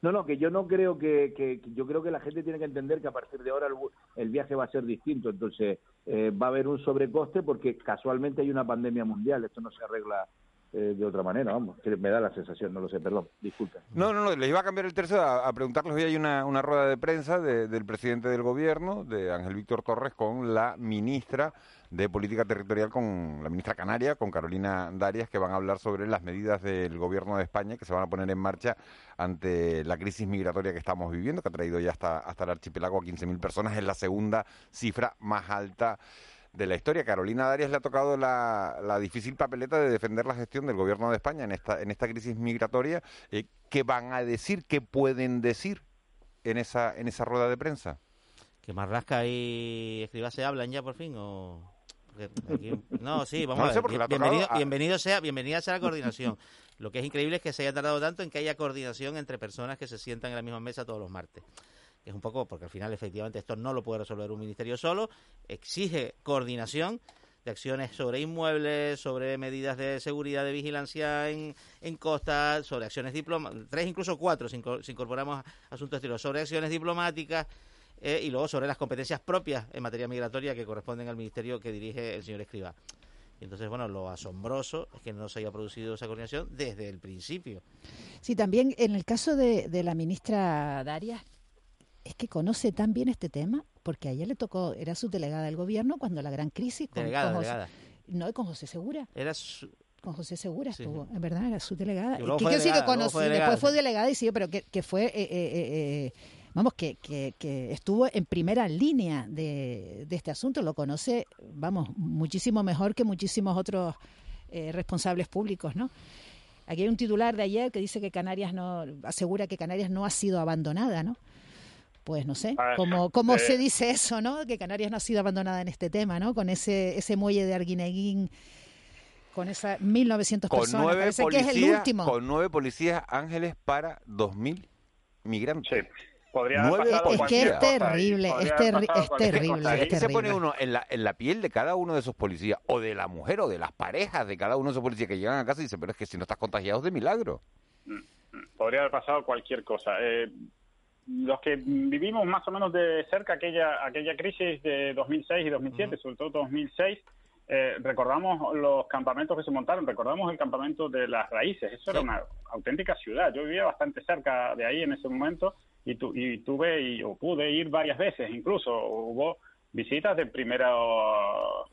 No, no, que yo no creo que, que- que yo creo que la gente tiene que entender que a partir de ahora el, el viaje va a ser distinto, entonces eh, va a haber un sobrecoste porque casualmente hay una pandemia mundial, esto no se arregla eh, de otra manera, vamos, me da la sensación, no lo sé, perdón, disculpa. No, no, no, les iba a cambiar el tercio a, a preguntarles. Hoy hay una, una rueda de prensa de- del presidente del gobierno, de Ángel Víctor Torres, con la ministra de Política Territorial, con la ministra canaria, con Carolina Darias, que van a hablar sobre las medidas del gobierno de España que se van a poner en marcha ante la crisis migratoria que estamos viviendo, que ha traído ya hasta, hasta el archipiélago a 15.000 personas. Es la segunda cifra más alta de la historia. Carolina Darias le ha tocado la, la difícil papeleta de defender la gestión del gobierno de España en esta, en esta crisis migratoria. Eh, ¿Qué van a decir? ¿Qué pueden decir en esa, en esa rueda de prensa? ¿Que Marrasca y Escribá se hablan ya por fin o...? aquí- No, sí, vamos No a ver. a- bienvenido sea, bienvenida sea la coordinación. Lo que es increíble es que se haya tardado tanto en que haya coordinación entre personas que se sientan en la misma mesa todos los martes. Es un poco, porque al final efectivamente esto no lo puede resolver un ministerio solo, exige coordinación de acciones sobre inmuebles, sobre medidas de seguridad de vigilancia en, en costas, sobre acciones diplomáticas, tres incluso cuatro si, inco- si incorporamos asuntos exteriores, sobre acciones diplomáticas eh, y luego sobre las competencias propias en materia migratoria que corresponden al ministerio que dirige el señor Escribá. Y entonces, bueno, lo asombroso es que no se haya producido esa coordinación desde el principio. Sí, también en el caso de, de la ministra Darias, es que conoce tan bien este tema, porque a ella le tocó, era su delegada del gobierno cuando la gran crisis con, Delegada, con José, delegada. no, con José Segura. Era su- Con José Segura Sí, estuvo, en verdad, era su delegada. Y que que conocí, fue después fue delegada y sí, pero que, que fue, eh, eh, eh, eh, vamos, que, que, que estuvo en primera línea de, de este asunto, lo conoce, vamos, muchísimo mejor que muchísimos otros eh, responsables públicos, ¿no? Aquí hay un titular de ayer que dice que Canarias no, asegura que Canarias no ha sido abandonada, ¿no? Pues no sé, ¿cómo, cómo eh, se dice eso, no? Que Canarias no ha sido abandonada en este tema, ¿no? Con ese, ese muelle de Arguineguín, con esas 1.900 Con personas, nueve, parece que es el policías, último. con nueve policías ángeles para 2.000 migrantes. podría haber pasado es que es terrible, es, es terrible. Es que se pone uno en la, en la piel de cada uno de esos policías, o de la mujer, o de las parejas de cada uno de esos policías que llegan a casa y dicen, pero es que si no estás contagiado es de milagro. Mm, mm. Podría haber pasado cualquier cosa. Eh, los que vivimos más o menos de cerca aquella, aquella crisis de 2006 y 2007, sobre todo 2006, eh, recordamos los campamentos que se montaron, recordamos el campamento de las raíces, eso era una auténtica ciudad. Yo vivía bastante cerca de ahí en ese momento y, y tuve y, o pude ir varias veces, incluso hubo visitas de primeras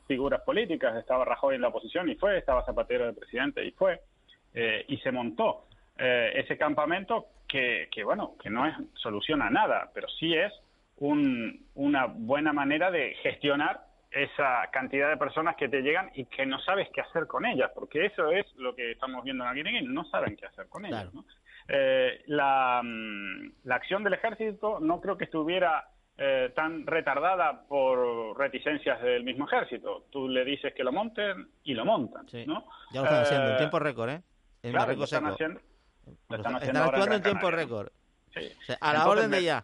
figuras políticas, estaba Rajoy en la oposición y fue, estaba Zapatero de presidente y fue, eh, y se montó eh, ese campamento que, que, bueno, que no es, soluciona nada, pero sí es un, una buena manera de gestionar esa cantidad de personas que te llegan y que no sabes qué hacer con ellas, porque eso es lo que estamos viendo en Guinea, no saben qué hacer con ellas. Eh, la, mm, la, acción del ejército no creo que estuviera eh, tan retardada por reticencias del mismo ejército. Tú le dices que lo monten y lo montan. ¿no? Ya lo están haciendo en tiempo récord, ¿eh? claro, lo están haciendo, están, actuando en tiempo récord. a la orden de ya.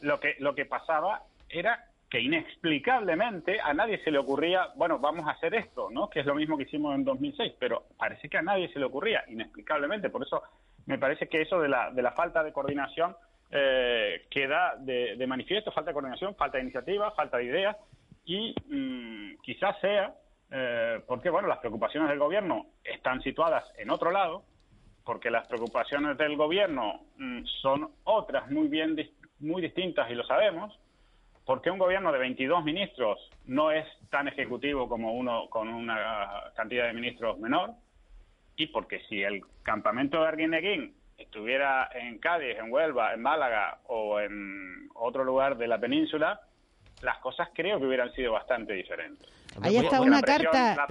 Lo que, lo que pasaba era que inexplicablemente a nadie se le ocurría, bueno, vamos a hacer esto, ¿no? Que es lo mismo que hicimos en 2006, pero parece que a nadie se le ocurría, inexplicablemente. Por eso me parece que eso de la, de la falta de coordinación eh, queda de, manifiesto, falta de coordinación, falta de iniciativa, falta de ideas y mm, quizás sea eh, porque, bueno, las preocupaciones del gobierno están situadas en otro lado, porque las preocupaciones del gobierno mm, son otras muy bien muy distintas y lo sabemos, ¿Por qué un gobierno de 22 ministros no es tan ejecutivo como uno con una cantidad de ministros menor? Y porque si el campamento de Arguineguín estuviera en Cádiz, en Huelva, en Málaga o en otro lugar de la península, las cosas creo que hubieran sido bastante diferentes. Ahí está una carta.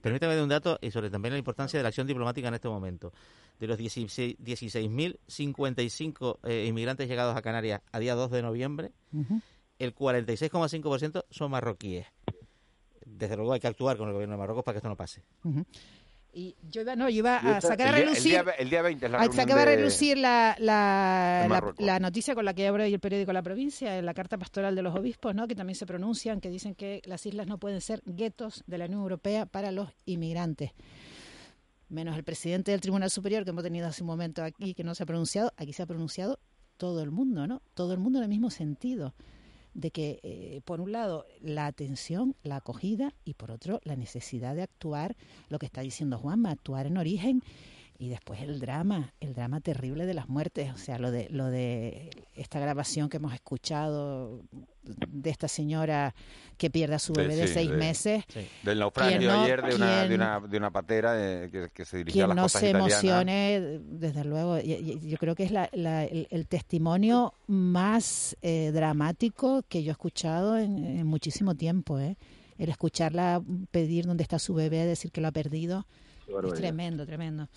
Permítame de un dato y sobre también la importancia de la acción diplomática en este momento. De los 16.055 eh, inmigrantes llegados a Canarias a día 2 de noviembre, el 46,5% son marroquíes. Desde luego hay que actuar con el gobierno de Marruecos para que esto no pase. Y yo iba, no, yo iba a sacar a relucir. El día, 20 es la a sacar a relucir la, la, la, noticia con la que abre el periódico La Provincia, la carta pastoral de los obispos, ¿no? que también se pronuncian, que dicen que las islas no pueden ser guetos de la Unión Europea para los inmigrantes. Menos el presidente del Tribunal Superior, que hemos tenido hace un momento aquí, que no se ha pronunciado, aquí se ha pronunciado todo el mundo, ¿no? Todo el mundo en el mismo sentido de que, eh, por un lado, la atención, la acogida y, por otro, la necesidad de actuar, lo que está diciendo Juanma, actuar en origen y después el drama, el drama terrible de las muertes, o sea, lo de lo de esta grabación que hemos escuchado de esta señora que pierde a su bebé de seis meses. Del naufragio ayer de una, de una, de una patera eh, que, se dirigía a las no costas se emocione, desde luego, yo creo que es la, el, testimonio más eh, dramático que yo he escuchado en, muchísimo tiempo, ¿eh? El escucharla pedir dónde está su bebé, decir que lo ha perdido, es tremendo, tremendo.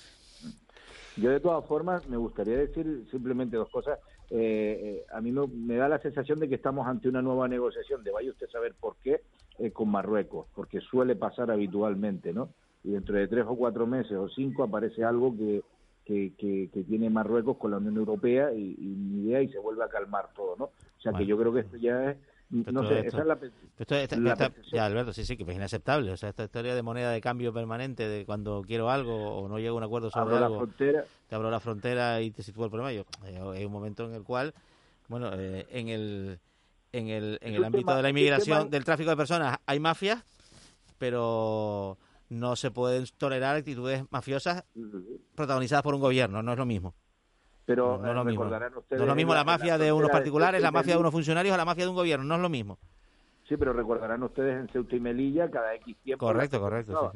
Yo de todas formas me gustaría decir simplemente dos cosas. Eh, eh, a mí me, da la sensación de que estamos ante una nueva negociación, de vaya usted a saber por qué, eh, con Marruecos, porque suele pasar habitualmente, ¿no? Y dentro de tres o cuatro meses o cinco aparece algo que, que, que, tiene Marruecos con la Unión Europea y, y ni idea y se vuelve a calmar todo, ¿no? O sea que yo creo que esto ya es no sé, esa es la, Ya, Alberto, sí, sí, que es inaceptable. O sea, esta historia de moneda de cambio permanente, de cuando quiero algo o no llego a un acuerdo sobre algo, la frontera. te abro la frontera y te sitúo el problema. Yo, eh, hay un momento en el cual, bueno, eh, en el en el, en el ámbito de la inmigración, del tráfico de personas, hay mafias, pero no se pueden tolerar actitudes mafiosas protagonizadas por un gobierno, no es lo mismo. Pero no, no, recordarán ustedes. No es lo mismo la, mafia de unos particulares, la mafia de unos funcionarios, a la mafia de un gobierno, no es lo mismo. Sí, pero recordarán ustedes en Ceuta y Melilla cada X tiempo. Correcto, correcto.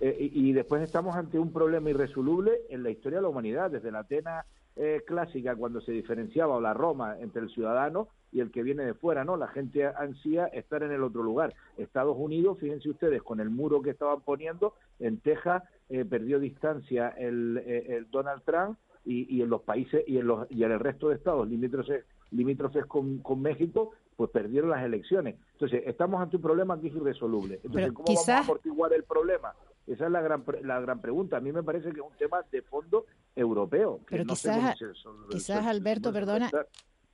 Eh, y, después estamos ante un problema irresoluble en la historia de la humanidad, desde la Atenas eh, clásica, cuando se diferenciaba, o la Roma, entre el ciudadano y el que viene de fuera, ¿no? La gente ansía estar en el otro lugar. Estados Unidos, fíjense ustedes, con el muro que estaban poniendo, en Texas eh, perdió distancia el, el Donald Trump y, en los países y en, los, y en el resto de estados limítrofes, limítrofes con, con México, pues perdieron las elecciones. Entonces, estamos ante un problema que es irresoluble. Entonces, ¿cómo vamos a amortiguar el problema? Esa es la gran, la gran pregunta. A mí me parece que es un tema de fondo europeo. Pero quizás, quizás Alberto, perdona,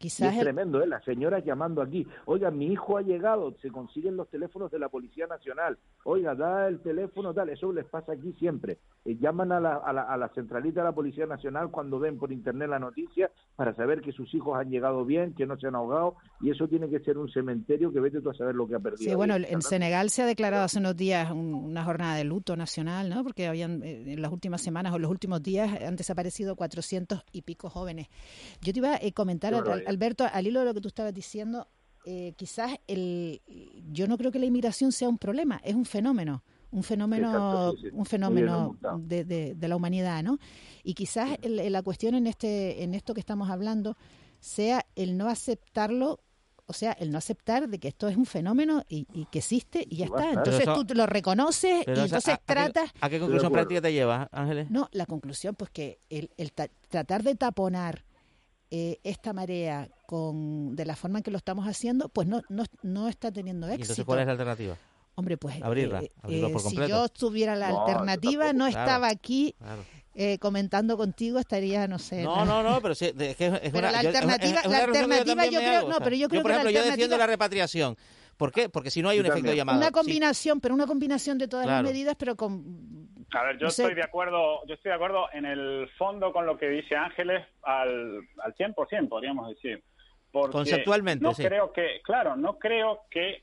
Quizás es tremendo, ¿eh? Las señoras llamando aquí. Oiga, mi hijo ha llegado, se consiguen los teléfonos de la Policía Nacional. Oiga, da el teléfono, tal. Eso les pasa aquí siempre. Eh, llaman a la, a, la, a la centralita de la Policía Nacional cuando ven por internet la noticia para saber que sus hijos han llegado bien, que no se han ahogado. Y eso tiene que ser un cementerio que vete tú a saber lo que ha perdido. Sí, bueno, en Senegal se ha declarado hace unos días una jornada de luto nacional, ¿no? Porque habían eh, en las últimas semanas o en los últimos días han desaparecido 400 y pico jóvenes. Yo te iba a comentar, Alberto, al hilo de lo que tú estabas diciendo, eh, quizás el, yo no creo que la inmigración sea un problema, es un fenómeno un fenómeno un fenómeno de, de, la humanidad no y quizás la cuestión en este en esto que estamos hablando sea el no aceptarlo o sea, el no aceptar de que esto es un fenómeno y, que existe y ya está. Entonces tú lo reconoces y entonces tratas... ¿A qué conclusión práctica te llevas, Ángeles? No, la conclusión pues que el, el tratar de taponar eh, esta marea con de la forma en que lo estamos haciendo, pues no, no, no está teniendo éxito. ¿Y entonces cuál es la alternativa? Hombre, pues abrirla, eh, eh, si yo tuviera la alternativa, no estaba aquí comentando contigo, estaría, no sé. No, no, no, pero, sí, es, que es pero la alternativa, la alternativa yo, creo, no, pero yo creo yo, por ejemplo, yo defiendo la repatriación. ¿Por qué? Porque si no hay un efecto de llamada. Una combinación, pero una combinación de todas las medidas, pero con a ver, yo estoy de acuerdo, yo estoy de acuerdo en el fondo con lo que dice Ángeles al, al 100%, podríamos decir. Porque Conceptualmente, no creo que, claro, no creo que, eh,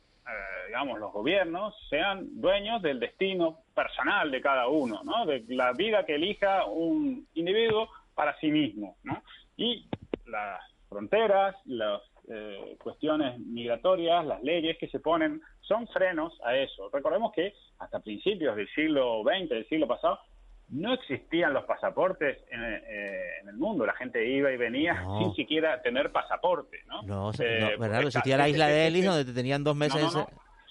digamos, los gobiernos sean dueños del destino personal de cada uno, ¿no? De la vida que elija un individuo para sí mismo, ¿no? Y las fronteras, las eh, cuestiones migratorias, las leyes que se ponen, son frenos a eso. Recordemos que hasta principios del siglo XX, del siglo pasado, no existían los pasaportes en, eh, el mundo. La gente iba y venía sin siquiera tener pasaporte, ¿no? No, eh, ¿verdad? Existía la isla de Ellis donde te tenían dos meses...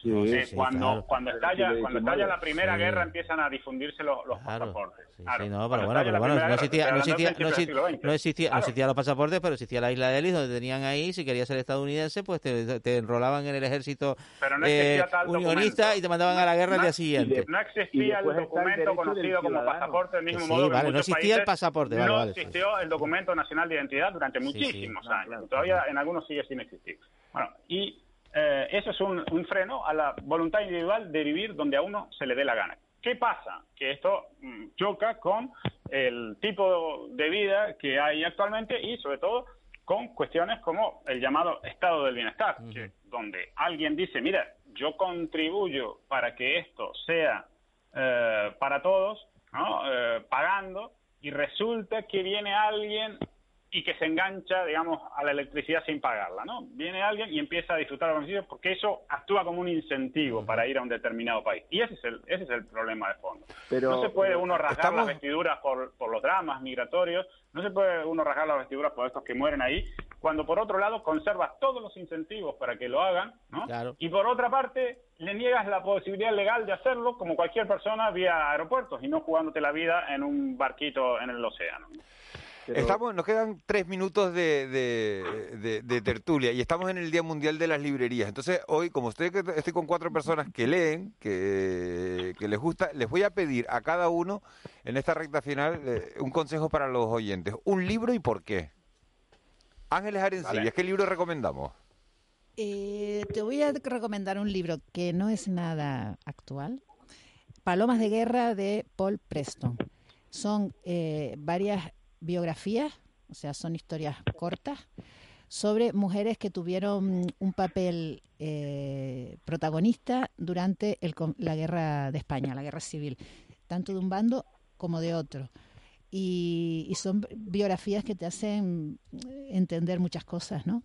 Sí, cuando, cuando estalla, cuando estalla la Primera Guerra empiezan a difundirse los, los pasaportes. Sí, no, pero bueno, pero bueno, no existía, no existía, no existía, no existía, los pasaportes, pero existía la isla de Ellis donde tenían ahí, si querías ser estadounidense, pues te, te enrolaban en el ejército eh, unionista y te mandaban a la guerra el día siguiente. No existía el documento conocido como pasaporte del mismo modo vale, no existía el pasaporte, vale, No existió el documento nacional de identidad durante muchísimos años. Todavía en algunos sigue sin existir. Bueno, y eh, eso es un, freno a la voluntad individual de vivir donde a uno se le dé la gana. ¿Qué pasa? Que esto mm, choca con el tipo de vida que hay actualmente y sobre todo con cuestiones como el llamado estado del bienestar, donde alguien dice, mira, yo contribuyo para que esto sea eh, para todos, eh, pagando, y resulta que viene alguien y que se engancha, digamos, a la electricidad sin pagarla, ¿no? Viene alguien y empieza a disfrutar los beneficios porque eso actúa como un incentivo para ir a un determinado país. Y ese es el, ese es el problema de fondo. Pero, no se puede uno rasgar las vestiduras por, por los dramas migratorios, no se puede uno rasgar las vestiduras por estos que mueren ahí, cuando por otro lado conservas todos los incentivos para que lo hagan, ¿no? Y por otra parte le niegas la posibilidad legal de hacerlo como cualquier persona vía aeropuertos y no jugándote la vida en un barquito en el océano. Estamos, nos quedan tres minutos de, de, tertulia y estamos en el Día Mundial de las Librerías. Entonces, hoy, como estoy, estoy con cuatro personas que leen, que, les gusta, les voy a pedir a cada uno en esta recta final eh, un consejo para los oyentes. Un libro y por qué. Ángeles Arencillas, ¿qué libro recomendamos? Eh, te voy a recomendar un libro que no es nada actual. Palomas de Guerra de Paul Preston. Son eh, varias biografías, o sea, son historias cortas, sobre mujeres que tuvieron un papel eh, protagonista durante la guerra de España, la guerra civil, tanto de un bando como de otro. Y, son biografías que te hacen entender muchas cosas, ¿no?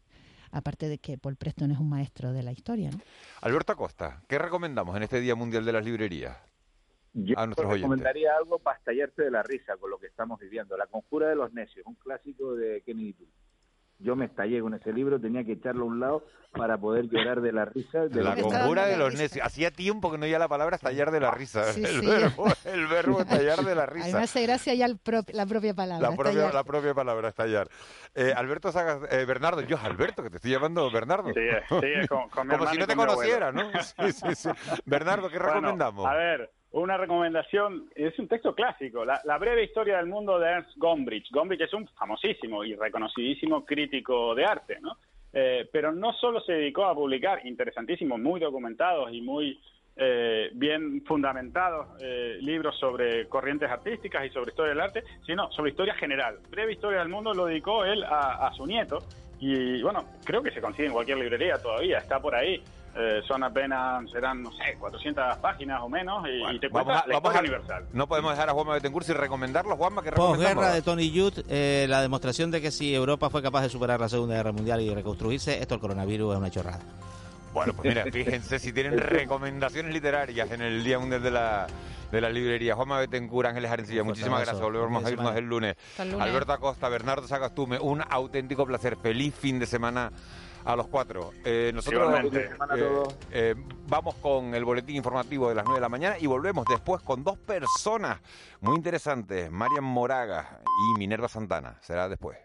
Aparte de que Paul Preston es un maestro de la historia, ¿no? Alberto Acosta, ¿qué recomendamos en este Día Mundial de las Librerías? Yo recomendaría algo para estallarte de la risa con lo que estamos viviendo. La conjura de los necios, un clásico de Kennedy Yo me estallé con ese libro, tenía que echarlo a un lado para poder llorar de la risa. De la conjura de los necios. Hacía tiempo que no oía la palabra estallar de la risa. el, Verbo, el verbo estallar de la risa. Además, hace gracia ya la propia palabra. La propia, la propia palabra, estallar. Eh, Alberto Sagas, eh, Bernardo, yo Alberto, que te estoy llamando Bernardo. Sí, sí, con, Como si no te conociera, ¿no? Sí, sí, sí. Bernardo, ¿qué recomendamos? A ver, una recomendación, es un texto clásico, la, breve historia del mundo de Ernst Gombrich. Gombrich es un famosísimo y reconocidísimo crítico de arte, ¿no? Eh, pero no solo se dedicó a publicar interesantísimos, muy documentados y muy eh, bien fundamentados eh, libros sobre corrientes artísticas y sobre historia del arte, sino sobre historia general. Breve historia del mundo lo dedicó él a, a su nieto y bueno, creo que se consigue en cualquier librería todavía, está por ahí. Eh, son apenas, serán, no sé, 400 páginas o menos y, te cuenta la historia universal. No podemos dejar a Juanma Betancourt sin recomendarlo. Juanma, que Posguerra de Tony Judd, eh, la demostración de que si Europa fue capaz de superar la Segunda Guerra Mundial y reconstruirse, esto el coronavirus es una chorrada. Bueno, pues mira, fíjense si tienen recomendaciones literarias en el Día Mundial de la de la librería. Juanma Betancourt, Ángeles Arencilla, muchísimas gracias. Volvemos a irnos el lunes. Alberto Acosta, Bernardo Sagastume, un auténtico placer. Feliz fin de semana a los cuatro. Eh, nosotros eh, eh, vamos con el boletín informativo de las 9 de la mañana y volvemos después con dos personas muy interesantes, Marian Moraga y Minerva Santana. Será después.